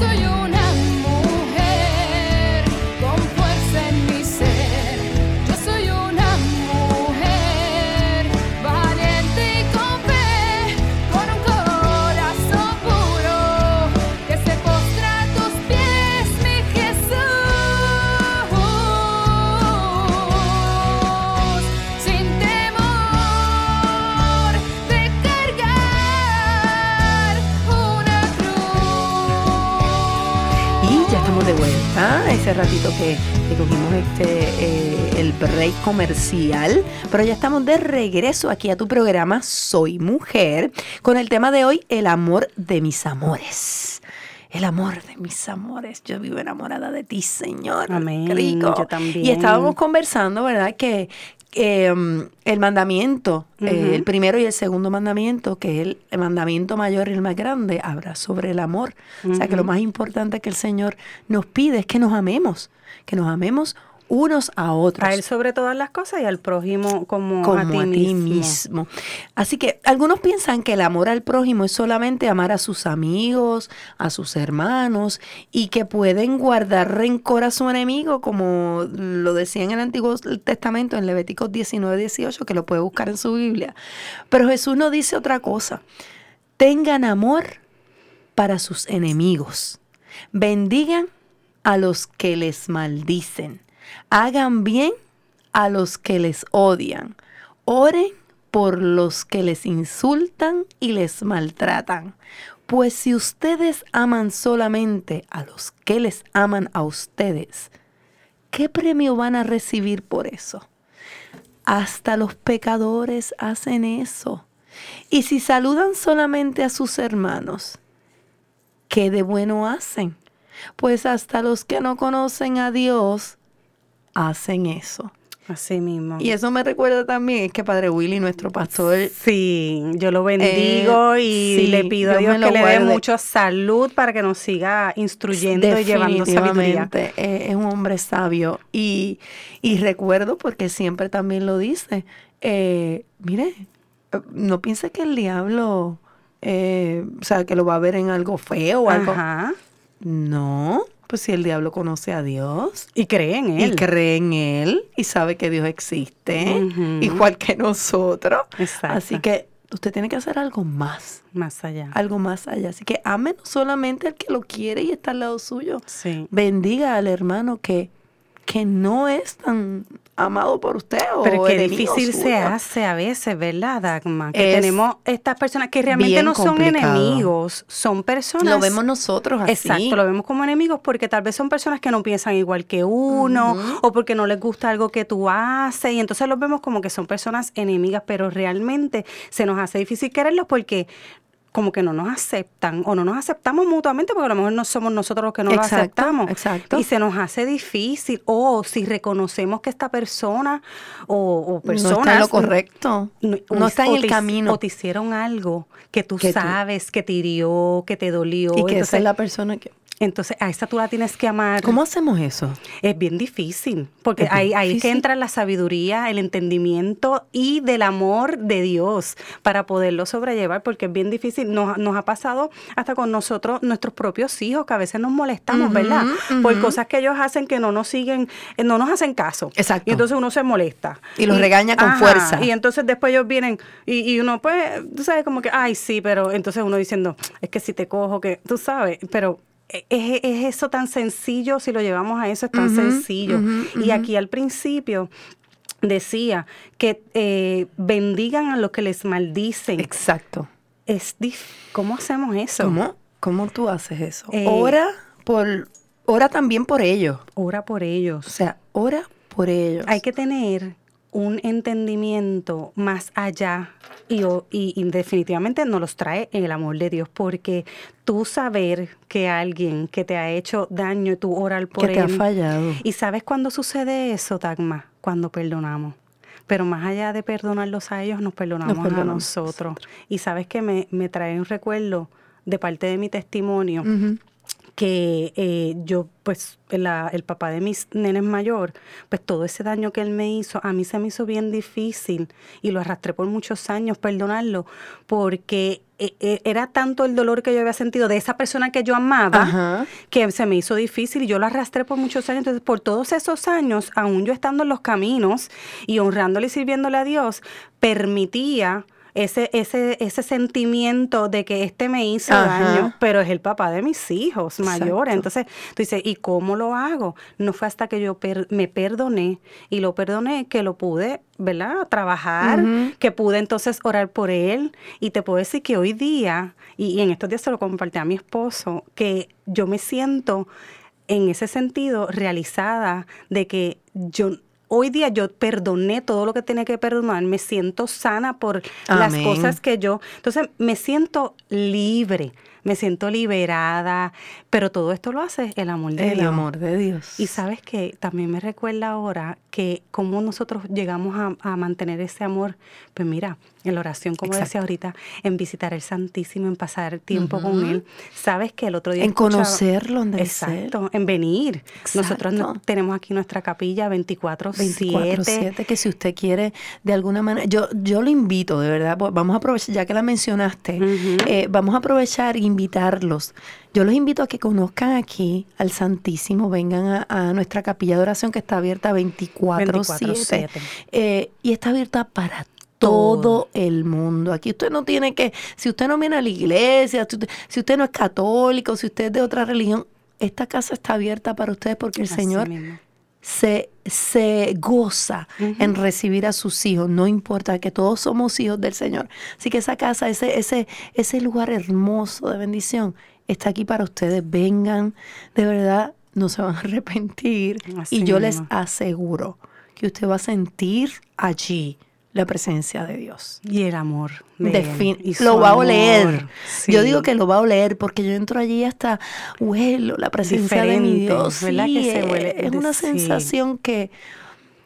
Speaker 4: soy una
Speaker 2: Ese ratito que, que cogimos este eh, el break comercial. Pero ya estamos de regreso aquí a tu programa Soy Mujer. Con el tema de hoy, el amor de mis amores. El amor de mis amores. Yo vivo enamorada de ti, Señor.
Speaker 3: Amén,
Speaker 2: Qué rico.
Speaker 3: yo también.
Speaker 2: Y estábamos conversando, ¿verdad? Que eh, um, el mandamiento, eh, el primero y el segundo mandamiento, que es el, el mandamiento mayor y el más grande, habla sobre el amor. O sea, que lo más importante que el Señor nos pide es que nos amemos, que nos amemos unos a otros.
Speaker 3: A él sobre todas las cosas y al prójimo como,
Speaker 2: como
Speaker 3: a ti, mismo.
Speaker 2: mismo. Así que algunos piensan que el amor al prójimo es solamente amar a sus amigos, a sus hermanos, y que pueden guardar rencor a su enemigo, como lo decía en el Antiguo Testamento, en Levíticos 19, 18, que lo puede buscar en su Biblia. Pero Jesús nos dice otra cosa. Tengan amor para sus enemigos. Bendigan a los que les maldicen. Hagan bien a los que les odian. Oren por los que les insultan y les maltratan. Pues si ustedes aman solamente a los que les aman a ustedes, ¿qué premio van a recibir por eso? Hasta los pecadores hacen eso. Y si saludan solamente a sus hermanos, ¿qué de bueno hacen? Pues hasta los que no conocen a Dios hacen eso.
Speaker 3: Así mismo.
Speaker 2: Y eso me recuerda también, es que Padre Willy, nuestro pastor,
Speaker 3: Sí, yo lo bendigo
Speaker 2: Eh,
Speaker 3: y
Speaker 2: sí,
Speaker 3: le pido a
Speaker 2: Dios
Speaker 3: que le dé mucha salud para que nos siga instruyendo y llevando sabiduría.
Speaker 2: eh, es un hombre sabio. Y, y recuerdo, porque siempre también lo dice, eh, mire, no piense que el diablo, eh, o sea, que lo va a ver en algo feo o algo.
Speaker 3: Ajá.
Speaker 2: No, pues si el diablo conoce a Dios.
Speaker 3: Y cree en él.
Speaker 2: Y cree en Él y sabe que Dios existe, igual que nosotros.
Speaker 3: Exacto.
Speaker 2: Así que usted tiene que hacer algo más,
Speaker 3: Más allá.
Speaker 2: algo más allá. Así que ame no solamente al que lo quiere y está al lado suyo.
Speaker 3: Sí.
Speaker 2: Bendiga al hermano que, que no es tan amado por usted o
Speaker 3: Pero qué difícil se hace a veces, ¿verdad, Dagma? Que
Speaker 2: Es
Speaker 3: tenemos estas personas que realmente no son
Speaker 2: complicado.
Speaker 3: enemigos, son personas.
Speaker 2: Lo vemos nosotros así.
Speaker 3: Exacto, lo vemos como enemigos porque tal vez son personas que no piensan igual que uno o porque no les gusta algo que tú haces y entonces los vemos como que son personas enemigas, pero realmente se nos hace difícil quererlos porque como que no nos aceptan o no nos aceptamos mutuamente porque a lo mejor no somos nosotros los que no
Speaker 2: Exacto,
Speaker 3: nos aceptamos.
Speaker 2: exacto.
Speaker 3: Y se nos hace difícil o si reconocemos que esta persona o, o personas...
Speaker 2: no está en lo correcto.
Speaker 3: no,
Speaker 2: está en el
Speaker 3: te-
Speaker 2: camino.
Speaker 3: O te hicieron algo que tú
Speaker 2: Que tú-
Speaker 3: sabes que te hirió, que te dolió.
Speaker 2: y que esa es la persona que
Speaker 3: Entonces, a esa tú la tienes que amar.
Speaker 2: ¿Cómo hacemos eso?
Speaker 3: Es bien difícil, porque
Speaker 2: Es
Speaker 3: ahí, ahí que entra la sabiduría, el entendimiento y del amor de Dios para poderlo sobrellevar, porque es bien difícil. Nos, nos ha pasado hasta con nosotros, nuestros propios hijos, que a veces nos molestamos, ¿verdad? Por cosas que ellos hacen que no nos siguen, eh, no nos hacen caso.
Speaker 2: Exacto.
Speaker 3: Y entonces uno se molesta.
Speaker 2: Y los regaña con fuerza.
Speaker 3: Y entonces después ellos vienen y, y uno, pues, tú sabes, como que, ay, sí, pero entonces uno diciendo, es que si te cojo, que tú sabes, pero es, es eso tan sencillo, si lo llevamos a eso, es tan sencillo. Y aquí al principio decía que eh, bendigan a los que les maldicen.
Speaker 2: Exacto.
Speaker 3: Es ¿Cómo hacemos eso?
Speaker 2: ¿Cómo? ¿Cómo tú haces eso?
Speaker 3: Eh,
Speaker 2: ora por, ora también por ellos.
Speaker 3: Ora por ellos.
Speaker 2: O sea, ora por ellos.
Speaker 3: Hay que tener un entendimiento más allá y, o- y- y definitivamente nos los trae en el amor de Dios, porque tú saber que alguien que te ha hecho daño, tú orar por
Speaker 2: que te ha
Speaker 3: él.
Speaker 2: fallado.
Speaker 3: ¿Y sabes cuándo sucede eso, Tagma? Cuando perdonamos. Pero más allá de perdonarlos a ellos, nos perdonamos,
Speaker 2: Nos perdonamos
Speaker 3: a nosotros. Y sabes que me, me trae un recuerdo de parte de mi testimonio. Que eh, yo, pues, la- el papá de mis nenes mayor, pues todo ese daño que él me hizo, a mí se me hizo bien difícil y lo arrastré por muchos años perdonarlo, porque eh, eh, era tanto el dolor que yo había sentido de esa persona que yo amaba,
Speaker 2: Ajá.
Speaker 3: que se me hizo difícil y yo lo arrastré por muchos años. Entonces, por todos esos años, aún yo estando en los caminos y honrándole y sirviéndole a Dios, permitía ese, ese, ese sentimiento de que este me hizo
Speaker 2: Ajá.
Speaker 3: daño, pero es el papá de mis hijos mayores.
Speaker 2: Exacto.
Speaker 3: Entonces, tú dices, ¿y cómo lo hago? No fue hasta que yo per- me perdoné y lo perdoné que lo pude, ¿verdad? Trabajar, que pude entonces orar por él. Y te puedo decir que hoy día, y, y en estos días se lo compartí a mi esposo, que yo me siento en ese sentido realizada de que yo hoy día yo perdoné todo lo que tenía que perdonar, me siento sana por las cosas que yo, entonces me siento libre, me siento liberada, pero todo esto lo hace el amor de
Speaker 2: El
Speaker 3: Dios.
Speaker 2: amor de Dios.
Speaker 3: Y sabes que también me recuerda ahora que cómo nosotros llegamos a, a mantener ese amor, pues mira, en la oración, como
Speaker 2: Exacto.
Speaker 3: decía ahorita, en visitar el Santísimo, en pasar tiempo con Él. Sabes que el otro día
Speaker 2: En conocerlo, en ser.
Speaker 3: Exacto, en venir. Nosotros no-
Speaker 2: Exacto.
Speaker 3: tenemos aquí nuestra capilla 24-7.
Speaker 2: 24/7, que si usted quiere de alguna manera, yo, yo lo invito, de verdad, vamos a aprovechar, ya que la mencionaste,
Speaker 3: Ujú.
Speaker 2: eh, vamos a aprovechar e invitarlos. Yo los invito a que conozcan aquí al Santísimo, vengan a, a nuestra capilla de oración que está abierta 24/7
Speaker 3: 24/7.
Speaker 2: eh, y está abierta para
Speaker 3: Todo.
Speaker 2: el mundo. Aquí usted no tiene que, si usted no viene a la iglesia, si usted, si usted no es católico, si usted es de otra religión, esta casa está abierta para ustedes porque el
Speaker 3: Así
Speaker 2: Señor
Speaker 3: mismo.
Speaker 2: se, se goza en recibir a sus hijos, no importa que todos somos hijos del Señor. Así que esa casa, ese, ese, ese lugar hermoso de bendición, está aquí para ustedes. Vengan, de verdad, no se van a arrepentir.
Speaker 3: Así
Speaker 2: y yo les aseguro que usted va a sentir allí la presencia de Dios.
Speaker 3: Y el amor. de y
Speaker 2: lo va a oler. Yo digo que lo va a oler porque yo entro allí hasta huelo la presencia de mi Dios.
Speaker 3: ¿verdad
Speaker 2: Sí,
Speaker 3: que se huele?
Speaker 2: Es una
Speaker 3: sí.
Speaker 2: sensación que,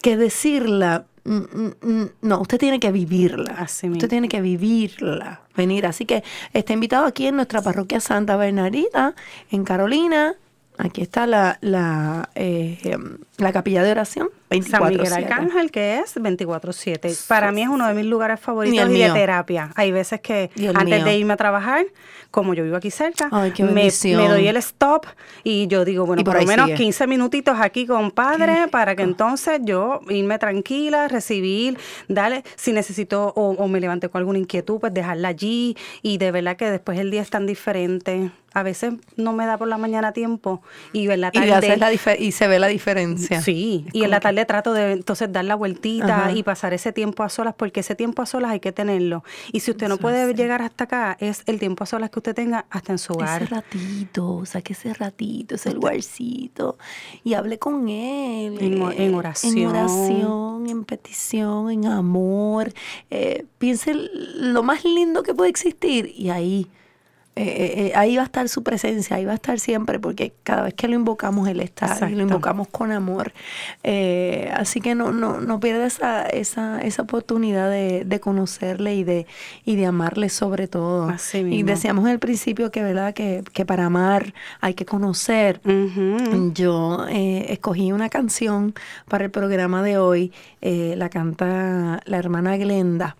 Speaker 2: que decirla, no, usted tiene que vivirla.
Speaker 3: Así
Speaker 2: usted tiene que vivirla, venir. Así que está invitado aquí en nuestra parroquia Santa Bernardita, en Carolina. Aquí está la, la, eh, la capilla de oración, 24
Speaker 3: San Miguel Arcángel, que es 24-7. Para mí es uno de mis lugares favoritos y de terapia. Hay veces que antes
Speaker 2: mío.
Speaker 3: de irme a trabajar, como yo vivo aquí cerca,
Speaker 2: Ay,
Speaker 3: me, doy el stop y yo digo, bueno,
Speaker 2: por
Speaker 3: por, lo menos
Speaker 2: sigue.
Speaker 3: 15 minutitos aquí con padre para que entonces yo irme tranquila, recibir, darle, si necesito o, o me levanté con alguna inquietud, pues dejarla allí y de verdad que después el día es tan diferente. A veces no me da por la mañana tiempo y en la tarde...
Speaker 2: la y se ve la diferencia.
Speaker 3: Sí,
Speaker 2: Es
Speaker 3: y en la
Speaker 2: que-
Speaker 3: tarde trato de entonces dar la vueltita
Speaker 2: Ajá.
Speaker 3: y pasar ese tiempo a solas, porque ese tiempo a solas hay que tenerlo. Y si usted no
Speaker 2: Eso
Speaker 3: puede llegar hasta acá, es el tiempo a solas que usted tenga hasta en su hogar.
Speaker 2: Ese ratito, saque ese ratito, ese lugarcito y hable con él.
Speaker 3: En o-
Speaker 2: eh,
Speaker 3: en oración.
Speaker 2: En oración, en petición, en amor. Eh, piense lo más lindo que puede existir y ahí eh, eh, eh, ahí va a estar su presencia, ahí va a estar siempre, porque cada vez que lo invocamos, Él está, y lo invocamos con amor. Eh, así que no, no, no pierda esa, esa, esa oportunidad de, de conocerle y de, y de amarle sobre todo.
Speaker 3: Así
Speaker 2: y
Speaker 3: mismo.
Speaker 2: decíamos al principio que, ¿verdad? Que, que para amar hay que conocer. Yo escogí una canción para el programa de hoy, la canta la hermana Glenda.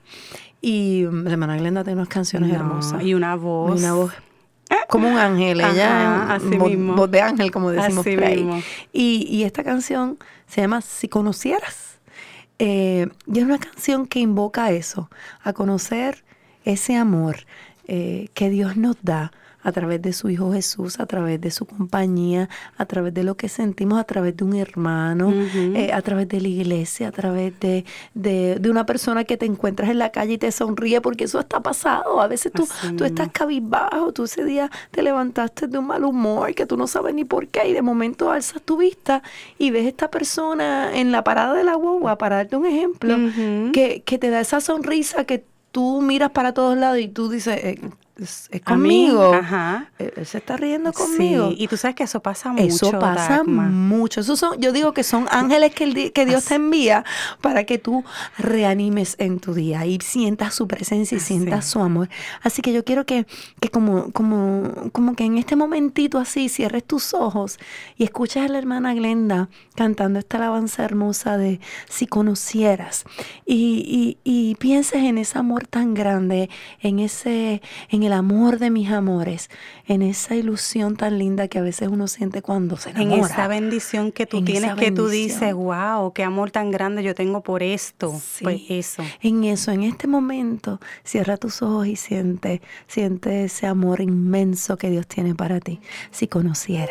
Speaker 2: Y mm, la hermana Glenda tiene unas canciones
Speaker 3: No,
Speaker 2: hermosas.
Speaker 3: Y una voz.
Speaker 2: Una voz como un ángel, ella
Speaker 3: Ajá, así
Speaker 2: voz,
Speaker 3: mismo.
Speaker 2: voz de ángel, como decimos
Speaker 3: Así
Speaker 2: por ahí.
Speaker 3: mismo.
Speaker 2: Y, y esta canción se llama Si conocieras. Eh, y es una canción que invoca eso, a conocer ese amor eh, que Dios nos da a través de su Hijo Jesús, a través de su compañía, a través de lo que sentimos, a través de un hermano, eh, a través de la iglesia, a través de, de, de una persona que te encuentras en la calle y te sonríe, porque eso está pasado. A veces tú,
Speaker 3: Así
Speaker 2: tú estás cabizbajo, tú ese día te levantaste de un mal humor que tú no sabes ni por qué y de momento alzas tu vista y ves esta persona en la parada de la guagua, para darte un ejemplo, que, que te da esa sonrisa que tú miras para todos lados y tú dices, eh,
Speaker 3: mí,
Speaker 2: conmigo.
Speaker 3: Ajá.
Speaker 2: Él, él se está riendo conmigo.
Speaker 3: Sí, y tú sabes que eso pasa mucho.
Speaker 2: Eso pasa mucho. Eso son, yo digo que son ángeles que, el que Dios te envía para que tú reanimes en tu día y sientas su presencia y
Speaker 3: Así.
Speaker 2: sientas su amor. Así que yo quiero que, que como, como, como que en este momentito así cierres tus ojos y escuches a la hermana Glenda cantando esta alabanza hermosa de si conocieras y, y, y pienses en ese amor tan grande, en ese, en el amor de mis amores, en esa ilusión tan linda que a veces uno siente cuando se
Speaker 3: En
Speaker 2: enamora.
Speaker 3: esa bendición que tú
Speaker 2: En
Speaker 3: tienes, que tú dices, wow, qué amor tan grande yo tengo por esto.
Speaker 2: Sí.
Speaker 3: Pues eso.
Speaker 2: En eso, en este momento, cierra tus ojos y siente, siente ese amor inmenso que Dios tiene para ti. Si conocieras.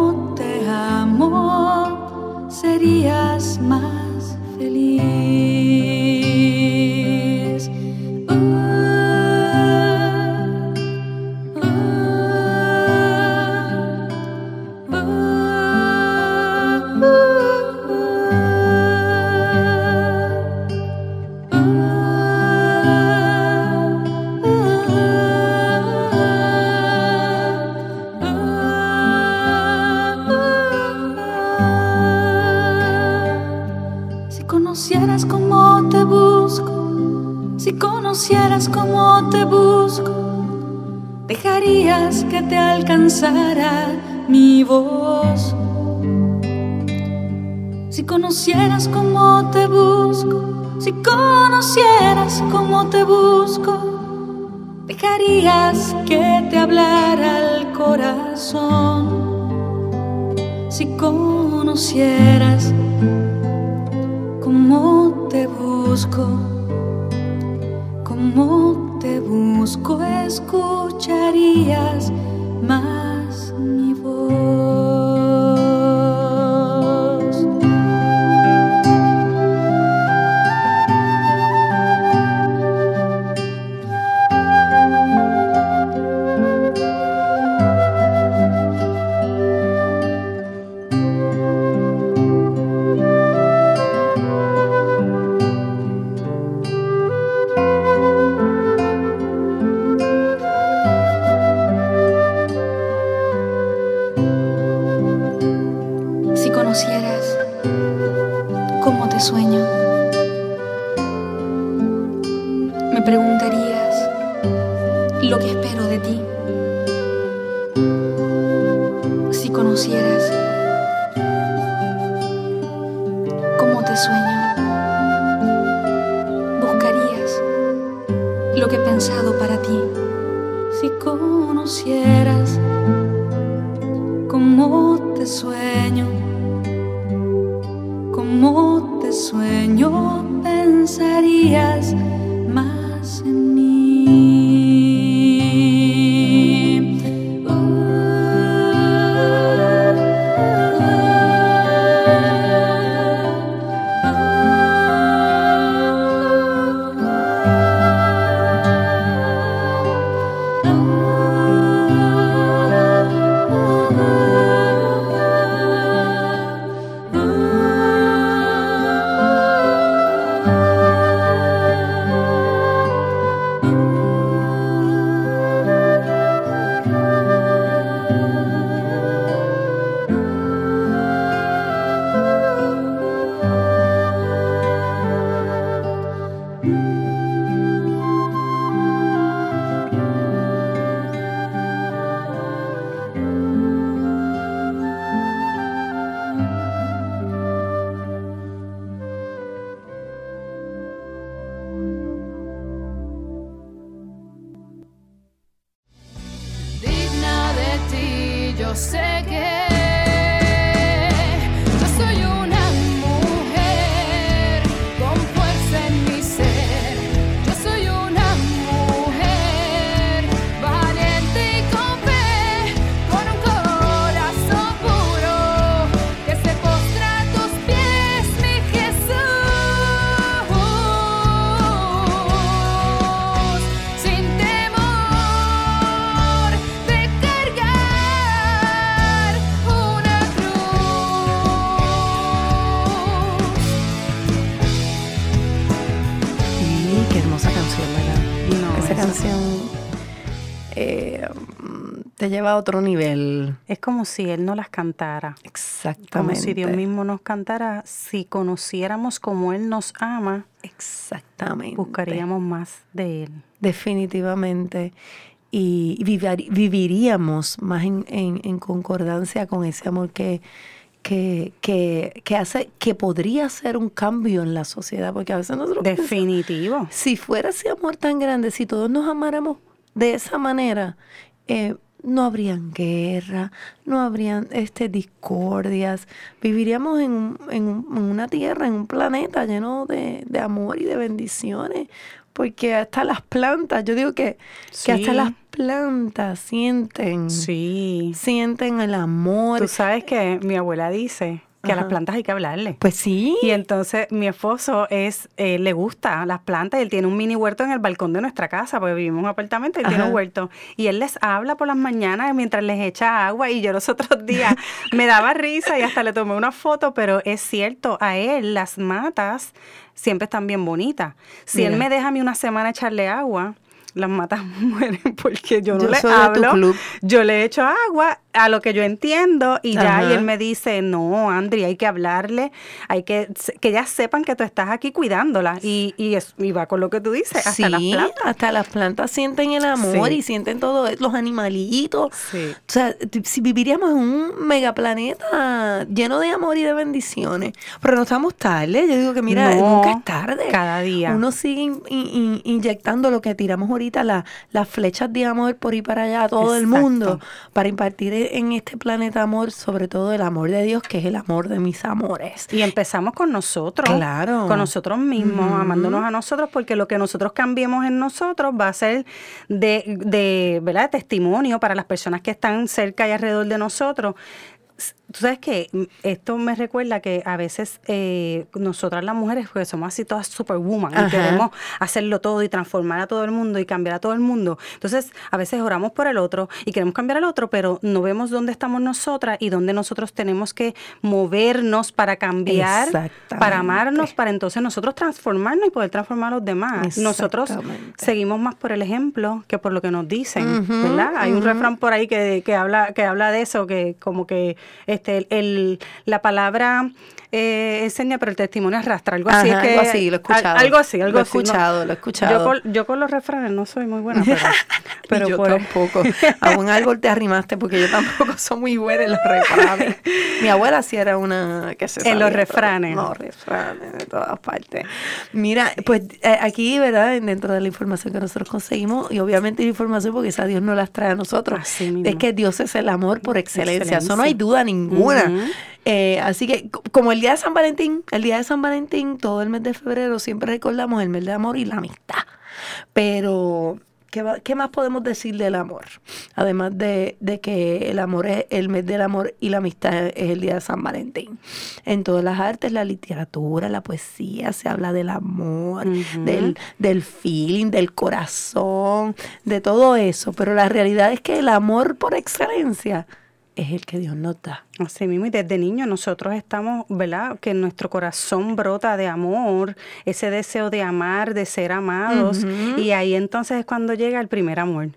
Speaker 5: amo, serías más que te alcanzara mi voz. Si conocieras cómo te busco, si conocieras cómo te busco, dejarías que te hablara el corazón. Si conocieras cómo te busco, cómo te busco, escucharías más
Speaker 4: ti,
Speaker 2: lleva a otro nivel.
Speaker 3: Es como si Él no las cantara.
Speaker 2: Exactamente.
Speaker 3: Como si Dios mismo nos cantara. Si conociéramos como Él nos ama,
Speaker 2: Exactamente.
Speaker 3: buscaríamos más de Él.
Speaker 2: Definitivamente. Y viviríamos más en, en- en concordancia con ese amor que, que, que, que hace, que podría ser un cambio en la sociedad, porque a veces nosotros pensamos,
Speaker 3: Definitivo.
Speaker 2: si fuera ese amor tan grande, si todos nos amáramos de esa manera, eh, no habrían guerra, no habrían este, discordias, viviríamos en, un- en en una tierra, en un planeta lleno de, de amor y de bendiciones, porque hasta las plantas, yo digo que, que hasta las plantas sienten,
Speaker 3: Sí.
Speaker 2: sienten el amor.
Speaker 3: Tú sabes que mi abuela dice que a las plantas hay que hablarle.
Speaker 2: Pues sí,
Speaker 3: Y entonces mi esposo es, eh, le gusta las plantas y él tiene un mini huerto en el balcón de nuestra casa, porque vivimos en un apartamento y él tiene un huerto. Y él les habla por las mañanas mientras les echa agua y yo los otros días me daba risa y hasta le tomé una foto, pero es cierto, a él las matas siempre están bien bonitas. Si él me deja a mí una semana echarle agua, las matas mueren porque yo no
Speaker 2: Yo
Speaker 3: le hablo. Yo le echo agua a lo que yo entiendo y ya,
Speaker 2: Ajá.
Speaker 3: y él me dice, no, Andri, hay que hablarle, hay que, que ellas sepan que tú estás aquí cuidándola. Y, y, es- y va con lo que tú dices, hasta las plantas.
Speaker 2: hasta las plantas sienten el amor
Speaker 3: Sí.
Speaker 2: y sienten todo, los animalitos.
Speaker 3: Sí.
Speaker 2: O sea, si viviríamos en un megaplaneta lleno de amor y de bendiciones, pero no estamos tarde, yo digo que mira,
Speaker 3: No,
Speaker 2: nunca es tarde.
Speaker 3: cada día.
Speaker 2: Uno sigue in- in- in- inyectando lo que tiramos ahorita, la- las flechas de amor por ir para allá a todo el mundo, para impartir e- en este planeta amor, sobre todo el amor de Dios, que es el amor de mis amores.
Speaker 3: Y empezamos con nosotros.
Speaker 2: Claro.
Speaker 3: Con nosotros mismos, amándonos a nosotros, porque lo que nosotros cambiemos en nosotros va a ser de, de, ¿verdad? testimonio para las personas que están cerca y alrededor de nosotros. Tú sabes que esto me recuerda que a veces eh, nosotras las mujeres, pues somos así todas superwoman
Speaker 2: Ajá.
Speaker 3: y queremos hacerlo todo y transformar a todo el mundo y cambiar a todo el mundo. Entonces, a veces oramos por el otro y queremos cambiar al otro, pero no vemos dónde estamos nosotras y dónde nosotros tenemos que movernos para cambiar, para amarnos, para entonces nosotros transformarnos y poder transformar a los demás. Nosotros seguimos más por el ejemplo que por lo que nos dicen, ¿verdad? Hay un refrán por ahí que, que habla que habla de eso, que como que este, el, el- la palabra eh, enseña, pero el testimonio arrastra, algo así.
Speaker 2: Ajá,
Speaker 3: es que,
Speaker 2: algo así, lo he escuchado.
Speaker 3: al- Algo así, algo
Speaker 2: Lo he escuchado, lo he escuchado.
Speaker 3: Yo con, yo con los refranes no soy muy buena, pero, pero
Speaker 2: yo
Speaker 3: por-
Speaker 2: tampoco. A un árbol te arrimaste porque yo tampoco soy muy buena en los refranes. Mi abuela sí era una que se
Speaker 3: En los
Speaker 2: sabía todo.
Speaker 3: refranes.
Speaker 2: No, refranes de todas partes. Mira, pues eh, aquí, ¿verdad? Dentro de la información que nosotros conseguimos, y obviamente la información porque esa Dios no las trae a nosotros,
Speaker 3: Así mismo.
Speaker 2: es que Dios es el amor por excelencia. Eso no hay duda ninguna. Eh, así que, co- como el día de San Valentín, el día de San Valentín, todo el mes de febrero siempre recordamos el mes del amor y la amistad. Pero, ¿qué, qué más podemos decir del amor? Además de, de que el amor es el mes del amor y la amistad es el día de San Valentín. En todas las artes, la literatura, la poesía, se habla del amor, del, del feeling, del corazón, de todo eso. Pero la realidad es que el amor por excelencia es el que Dios nos da.
Speaker 3: Así mismo, y desde niños nosotros estamos, ¿verdad? Que nuestro corazón brota de amor, ese deseo de amar, de ser amados, y ahí entonces es cuando llega el primer amor,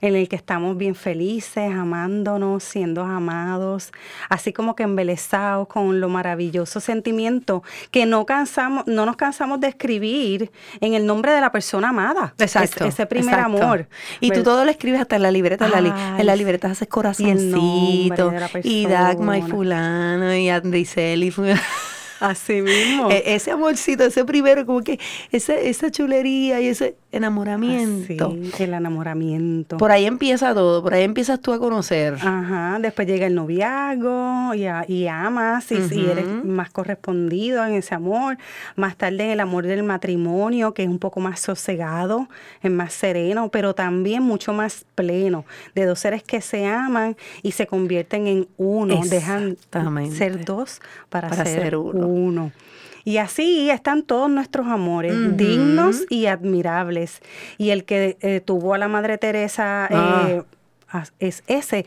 Speaker 3: en el que estamos bien felices, amándonos, siendo amados, así como que embelesados con lo maravilloso sentimiento que no cansamos, no nos cansamos de escribir en el nombre de la persona amada. Es- ese primer
Speaker 2: exacto.
Speaker 3: amor.
Speaker 2: Y tú todo lo escribes hasta en la libreta. en la li- en la
Speaker 3: Ay,
Speaker 2: libreta haces
Speaker 3: y
Speaker 2: corazoncito.
Speaker 3: la
Speaker 2: Y Dagma y fulano y Andricel y fulano.
Speaker 3: Así mismo.
Speaker 2: E- ese amorcito, ese primero, como que ese, esa chulería y ese enamoramiento.
Speaker 3: Así, el enamoramiento.
Speaker 2: Por ahí empieza todo, por ahí empiezas tú a conocer.
Speaker 3: Ajá, después llega el noviazgo y, a- y amas y, y eres más correspondido en ese amor. Más tarde el amor del matrimonio, que es un poco más sosegado, es más sereno, pero también mucho más pleno, de dos seres que se aman y se convierten en uno, dejan ser dos para,
Speaker 2: Para
Speaker 3: ser,
Speaker 2: ser uno.
Speaker 3: uno. Y así están todos nuestros amores, dignos y admirables. Y el que eh, tuvo a la Madre Teresa
Speaker 2: Ah.
Speaker 3: eh, as- es ese.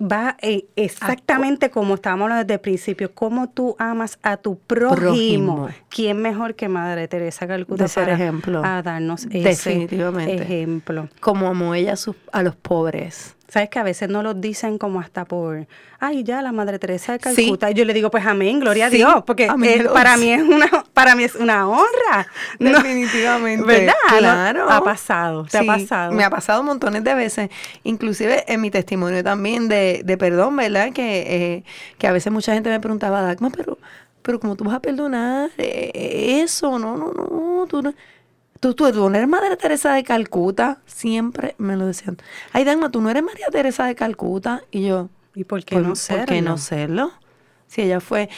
Speaker 3: Va eh, exactamente como estábamos hablando desde el principio, cómo tú amas a tu prójimo.
Speaker 2: Prójimo.
Speaker 3: ¿Quién mejor que Madre Teresa Calcuta
Speaker 2: De ser
Speaker 3: para
Speaker 2: ejemplo.
Speaker 3: a darnos ese
Speaker 2: Definitivamente.
Speaker 3: ejemplo?
Speaker 2: Como amó ella a, sus- a los pobres.
Speaker 3: Sabes que a veces no lo dicen como hasta por, ay, ya la Madre Teresa de
Speaker 2: Sí.
Speaker 3: Calcuta. Y yo le digo, pues amén, gloria
Speaker 2: Sí,
Speaker 3: a Dios, porque para mí es una, para mí es una honra. No,
Speaker 2: Definitivamente.
Speaker 3: ¿Verdad?
Speaker 2: Claro.
Speaker 3: ha pasado, te
Speaker 2: Sí,
Speaker 3: ha pasado.
Speaker 2: Me ha pasado montones de veces, inclusive en mi testimonio también de, de perdón, ¿verdad? Que, eh, que a veces mucha gente me preguntaba, Dagma, pero, pero ¿cómo tú vas a perdonar eh, eso? No, no, no, tú no. Tú, tú, tú no eres Madre Teresa de Calcuta, siempre me lo decían. Ay, Dagma, tú no eres María Teresa de Calcuta. Y yo,
Speaker 3: ¿Y por qué
Speaker 2: ¿por,
Speaker 3: no
Speaker 2: por
Speaker 3: serlo?
Speaker 2: qué no serlo? Si ella fue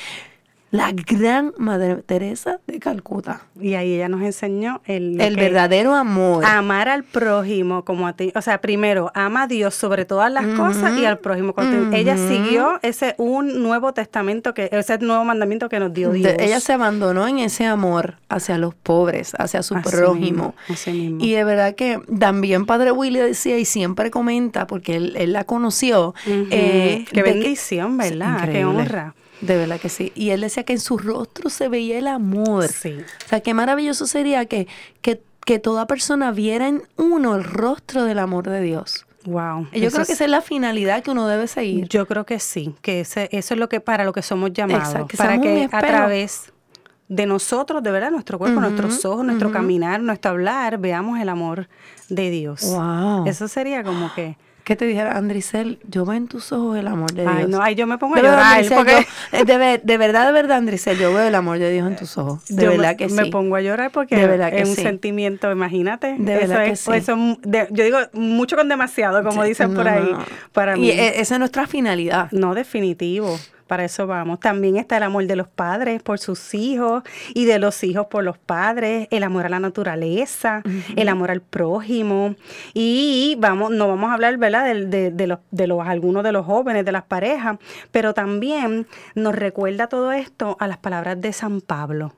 Speaker 2: la gran Madre Teresa de Calcuta.
Speaker 3: Y ahí ella nos enseñó el,
Speaker 2: El verdadero amor.
Speaker 3: Amar al prójimo como a ti. O sea, primero, ama a Dios sobre todas las cosas y al prójimo. ti. Ella siguió ese un nuevo testamento, que ese nuevo mandamiento que nos dio
Speaker 2: De-
Speaker 3: Dios.
Speaker 2: ella se abandonó en ese amor hacia los pobres, hacia su
Speaker 3: Así
Speaker 2: prójimo.
Speaker 3: mismo, así mismo.
Speaker 2: Y de verdad que también Padre Willy decía y siempre comenta, porque él, él la conoció. Eh,
Speaker 3: Qué
Speaker 2: de que-
Speaker 3: bendición, ¿verdad? Qué honra.
Speaker 2: De verdad que sí. Y él decía que en su rostro se veía el amor.
Speaker 3: Sí.
Speaker 2: O sea, qué maravilloso sería que, que, que toda persona viera en uno el rostro del amor de Dios.
Speaker 3: Wow.
Speaker 2: Y yo creo que
Speaker 3: es-
Speaker 2: esa es la finalidad que uno debe seguir.
Speaker 3: Yo creo que sí, que ese, eso es lo que para lo que somos llamados,
Speaker 2: Exacto, que
Speaker 3: para que a través de nosotros, de verdad, nuestro cuerpo, nuestros ojos, nuestro caminar, nuestro hablar, veamos el amor de Dios.
Speaker 2: Wow.
Speaker 3: Eso sería como que,
Speaker 2: ¿Qué te dijera, Andricel? Yo veo en tus ojos el amor de Dios.
Speaker 3: ay, no, ay, yo me pongo a llorar
Speaker 2: Andricel,
Speaker 3: porque
Speaker 2: yo- de, ver- de verdad, de verdad, Andricel, yo veo el amor de Dios en tus ojos. De
Speaker 3: yo
Speaker 2: verdad
Speaker 3: me,
Speaker 2: que sí.
Speaker 3: me pongo a llorar porque
Speaker 2: De verdad que
Speaker 3: es un
Speaker 2: sí.
Speaker 3: sentimiento, imagínate.
Speaker 2: De
Speaker 3: eso
Speaker 2: verdad que
Speaker 3: es,
Speaker 2: sí.
Speaker 3: eso es de- yo digo mucho con demasiado, como
Speaker 2: Sí,
Speaker 3: dicen por ahí.
Speaker 2: no.
Speaker 3: Para
Speaker 2: y
Speaker 3: mí.
Speaker 2: e- esa es nuestra finalidad.
Speaker 3: No, definitivo. Para eso vamos. También está el amor de los padres por sus hijos y de los hijos por los padres, el amor a la naturaleza, el amor al prójimo. Y vamos, no vamos a hablar, ¿verdad?, del- de, de los, de los algunos de los jóvenes, de las parejas, pero también nos recuerda todo esto a las palabras de San Pablo,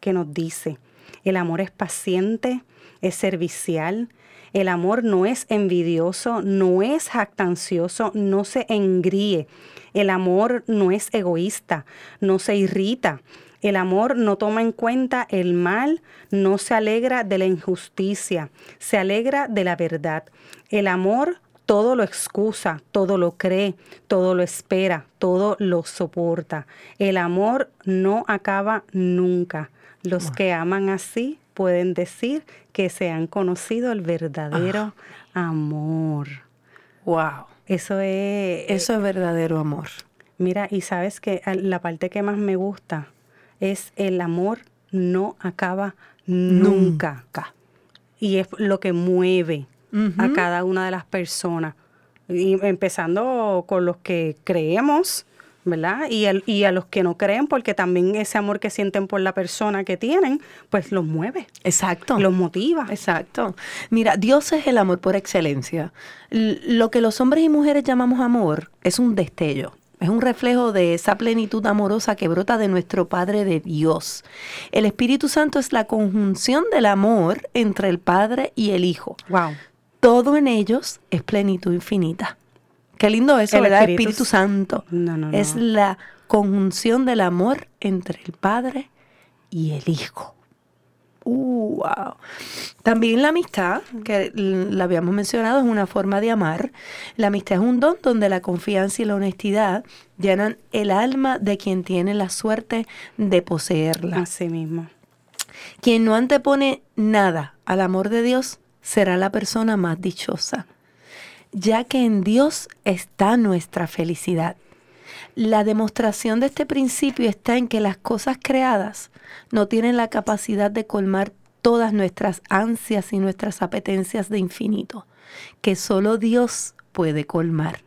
Speaker 3: que nos dice, el amor es paciente, es servicial, el amor no es envidioso, no es jactancioso, no se engríe. El amor no es egoísta, no se irrita. El amor no toma en cuenta el mal, no se alegra de la injusticia, se alegra de la verdad. El amor todo lo excusa, todo lo cree, todo lo espera, todo lo soporta. El amor no acaba nunca. Los que aman así pueden decir que se han conocido el verdadero amor.
Speaker 2: Wow.
Speaker 3: Eso es...
Speaker 2: Eso es verdadero amor.
Speaker 3: Mira, y sabes que la parte que más me gusta es el amor no acaba nunca. Y es lo que mueve a cada una de las personas. Y empezando con los que creemos, ¿verdad? Y, el- y a los que no creen, porque también ese amor que sienten por la persona que tienen, pues los mueve,
Speaker 2: Exacto.
Speaker 3: los motiva.
Speaker 2: Exacto. Mira, Dios es el amor por excelencia. Lo que los hombres y mujeres llamamos amor es un destello. Es un reflejo de esa plenitud amorosa que brota de nuestro Padre de Dios. El Espíritu Santo es la conjunción del amor entre el Padre y el Hijo.
Speaker 3: Wow.
Speaker 2: Todo en ellos es plenitud infinita. Qué lindo eso,
Speaker 3: El
Speaker 2: ¿verdad?
Speaker 3: Espíritu
Speaker 2: Espíritu Santo.
Speaker 3: No, no, no.
Speaker 2: Es la conjunción del amor entre el Padre y el Hijo. Uh, wow. También la amistad, que la habíamos mencionado, es una forma de amar. La amistad es un don donde la confianza y la honestidad llenan el alma de quien tiene la suerte de poseerla.
Speaker 3: Así mismo.
Speaker 2: Quien no antepone nada al amor de Dios será la persona más dichosa, ya que en Dios está nuestra felicidad. La demostración de este principio está en que las cosas creadas no tienen la capacidad de colmar todas nuestras ansias y nuestras apetencias de infinito, que solo Dios puede colmar,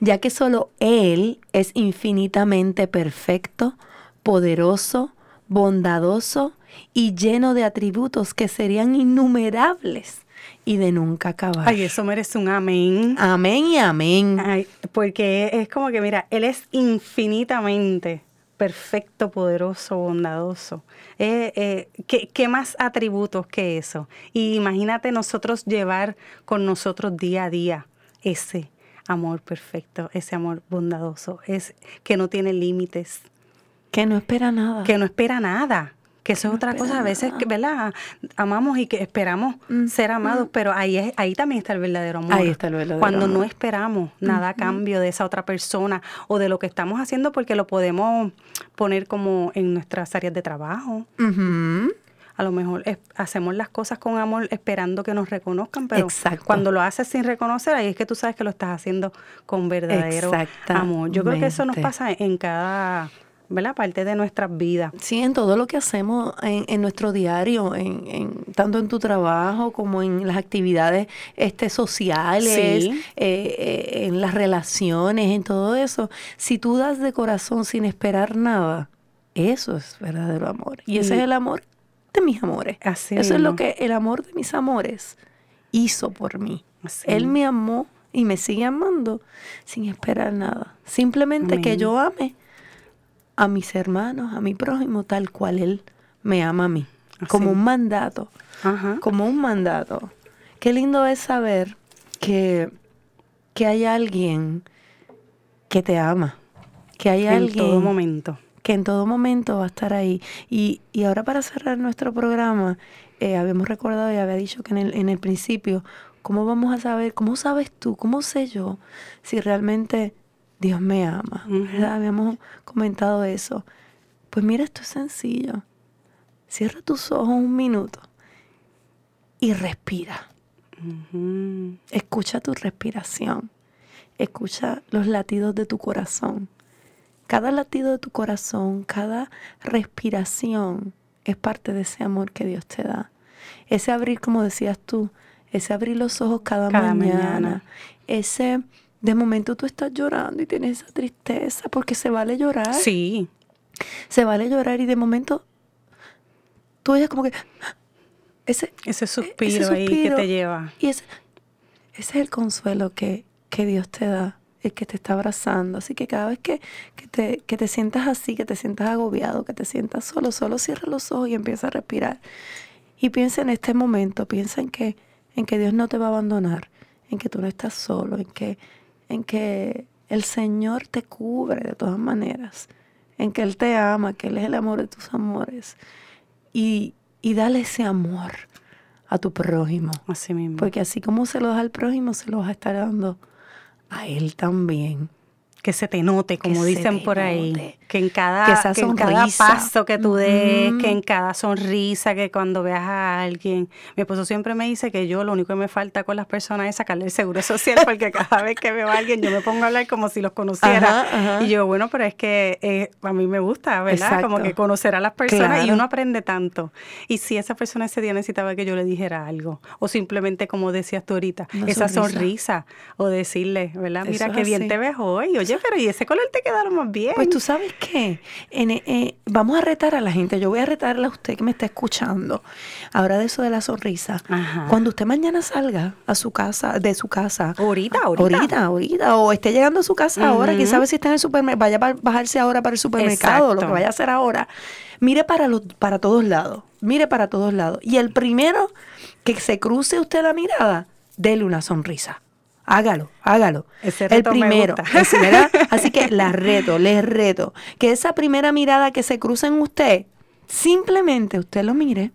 Speaker 2: ya que solo Él es infinitamente perfecto, poderoso, bondadoso y lleno de atributos que serían innumerables y de nunca acabar.
Speaker 3: Ay, eso merece un amén.
Speaker 2: Amén y amén.
Speaker 3: Ay, porque es como que, mira, Él es infinitamente perfecto, poderoso, bondadoso. Eh, eh, ¿qué, qué más atributos que eso? Y imagínate nosotros llevar con nosotros día a día ese amor perfecto, ese amor bondadoso, es que no tiene límites,
Speaker 2: Que no espera nada.
Speaker 3: que no espera nada. Que eso es otra cosa, a veces, ¿verdad? Amamos y que esperamos
Speaker 2: Mm,
Speaker 3: ser amados, pero ahí, es, ahí también está el verdadero amor.
Speaker 2: Ahí está el verdadero
Speaker 3: Cuando no
Speaker 2: amor.
Speaker 3: esperamos nada a cambio de esa otra persona o de lo que estamos haciendo porque lo podemos poner como en nuestras áreas de trabajo.
Speaker 2: Ujú.
Speaker 3: A lo mejor es- hacemos las cosas con amor esperando que nos reconozcan, pero
Speaker 2: Exacto.
Speaker 3: cuando lo haces sin reconocer, ahí es que tú sabes que lo estás haciendo con verdadero amor. Yo creo que eso nos pasa en cada ¿verdad? parte de nuestras vidas.
Speaker 2: Sí, en todo lo que hacemos en, en nuestro diario, en, en- tanto en tu trabajo como en las actividades este, sociales,
Speaker 3: Sí.
Speaker 2: eh, eh, en las relaciones, en todo eso. Si tú das de corazón sin esperar nada, eso es verdadero amor. Y ese es el amor de mis amores.
Speaker 3: Así
Speaker 2: eso es lo que el amor de mis amores hizo por mí.
Speaker 3: Así
Speaker 2: Él me amó y me sigue amando sin esperar nada. Simplemente que yo ame a mis hermanos, a mi prójimo, tal cual Él me ama a mí.
Speaker 3: Así.
Speaker 2: Como un mandato,
Speaker 3: Ajá.
Speaker 2: como un mandato. Qué lindo es saber que, que hay alguien que te ama, que hay
Speaker 3: En
Speaker 2: alguien
Speaker 3: todo momento.
Speaker 2: que en todo momento va a estar ahí. Y, y ahora para cerrar nuestro programa, eh, habíamos recordado y había dicho que en el, en el principio, ¿cómo vamos a saber, cómo sabes tú, cómo sé yo si realmente Dios me ama? Habíamos comentado eso. Pues mira, esto es sencillo. Cierra tus ojos un minuto y respira. Escucha tu respiración. Escucha los latidos de tu corazón. Cada latido de tu corazón, cada respiración es parte de ese amor que Dios te da. Ese abrir, como decías tú, ese abrir los ojos cada,
Speaker 3: Cada
Speaker 2: mañana.
Speaker 3: mañana.
Speaker 2: Ese, de momento tú estás llorando y tienes esa tristeza, porque se vale llorar.
Speaker 3: Sí.
Speaker 2: Se vale llorar y de momento tú oyes como que ese,
Speaker 3: Ese suspiro,
Speaker 2: ese
Speaker 3: ahí que
Speaker 2: suspiro.
Speaker 3: te lleva.
Speaker 2: y ese, ese es el consuelo que, que Dios te da, el que te está abrazando. Así que cada vez que, que, te, que te sientas así, que te sientas agobiado, que te sientas solo, solo cierra los ojos y empieza a respirar. Y piensa en este momento, piensa en que, en que Dios no te va a abandonar, en que tú no estás solo, en que, en que el Señor te cubre de todas maneras, en que Él te ama, que Él es el amor de tus amores. Y, y dale ese amor a tu prójimo.
Speaker 3: Así mismo.
Speaker 2: Porque así como se lo das al prójimo, se lo vas a estar dando a él también.
Speaker 3: que se te note, como dicen por ahí. Que en cada,
Speaker 2: Que esa
Speaker 3: que en cada paso que tú des, que en cada sonrisa, que cuando veas a alguien. Mi esposo siempre me dice que yo lo único que me falta con las personas es sacarle el seguro social, porque cada vez que veo a alguien yo me pongo a hablar como si los conociera.
Speaker 2: Ajá, ajá.
Speaker 3: Y yo, bueno, pero es que eh, a mí me gusta, ¿verdad? Como que conocer a las personas y uno aprende tanto. Y si esa persona ese día necesitaba que yo le dijera algo, o simplemente, como decías tú ahorita,
Speaker 2: Una
Speaker 3: esa
Speaker 2: sonrisa.
Speaker 3: sonrisa, o decirle, ¿verdad?
Speaker 2: Eso
Speaker 3: Mira
Speaker 2: es
Speaker 3: qué bien
Speaker 2: así.
Speaker 3: te ves hoy. Oye, pero ¿y ese color te quedaron más bien?
Speaker 2: Pues tú sabes qué, En, eh, vamos a retar a la gente, yo voy a retarle a usted que me está escuchando, ahora de eso de la sonrisa.
Speaker 3: Ajá.
Speaker 2: Cuando usted mañana salga a su casa, de su casa,
Speaker 3: Ahorita, ahorita.
Speaker 2: ahorita, ahorita, o esté llegando a su casa ahora, quién sabe si está en el supermercado, vaya a bajarse ahora para el supermercado, lo que
Speaker 3: Exacto.
Speaker 2: vaya a hacer ahora. Mire para, los, para todos lados, mire para todos lados. Y el primero que se cruce usted la mirada, dele una sonrisa. Hágalo, hágalo.
Speaker 3: Ese
Speaker 2: el
Speaker 3: me
Speaker 2: primero.
Speaker 3: gusta.
Speaker 2: ese, ¿verdad? Así que la reto, les reto. Que esa primera mirada que se cruce en usted, simplemente usted lo mire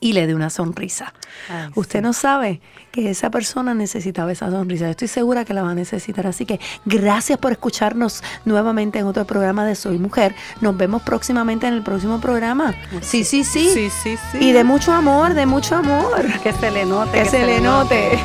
Speaker 2: y le dé una sonrisa.
Speaker 3: Ay,
Speaker 2: Usted
Speaker 3: sí.
Speaker 2: no sabe que esa persona necesitaba esa sonrisa. Yo estoy segura que la va a necesitar. Así que gracias por escucharnos nuevamente en otro programa de Soy Mujer. Nos vemos próximamente en el próximo programa. Sí, sí, sí.
Speaker 3: Sí, sí, sí.
Speaker 2: Y de mucho amor, de mucho amor.
Speaker 3: que se le note.
Speaker 2: Que, se, le note.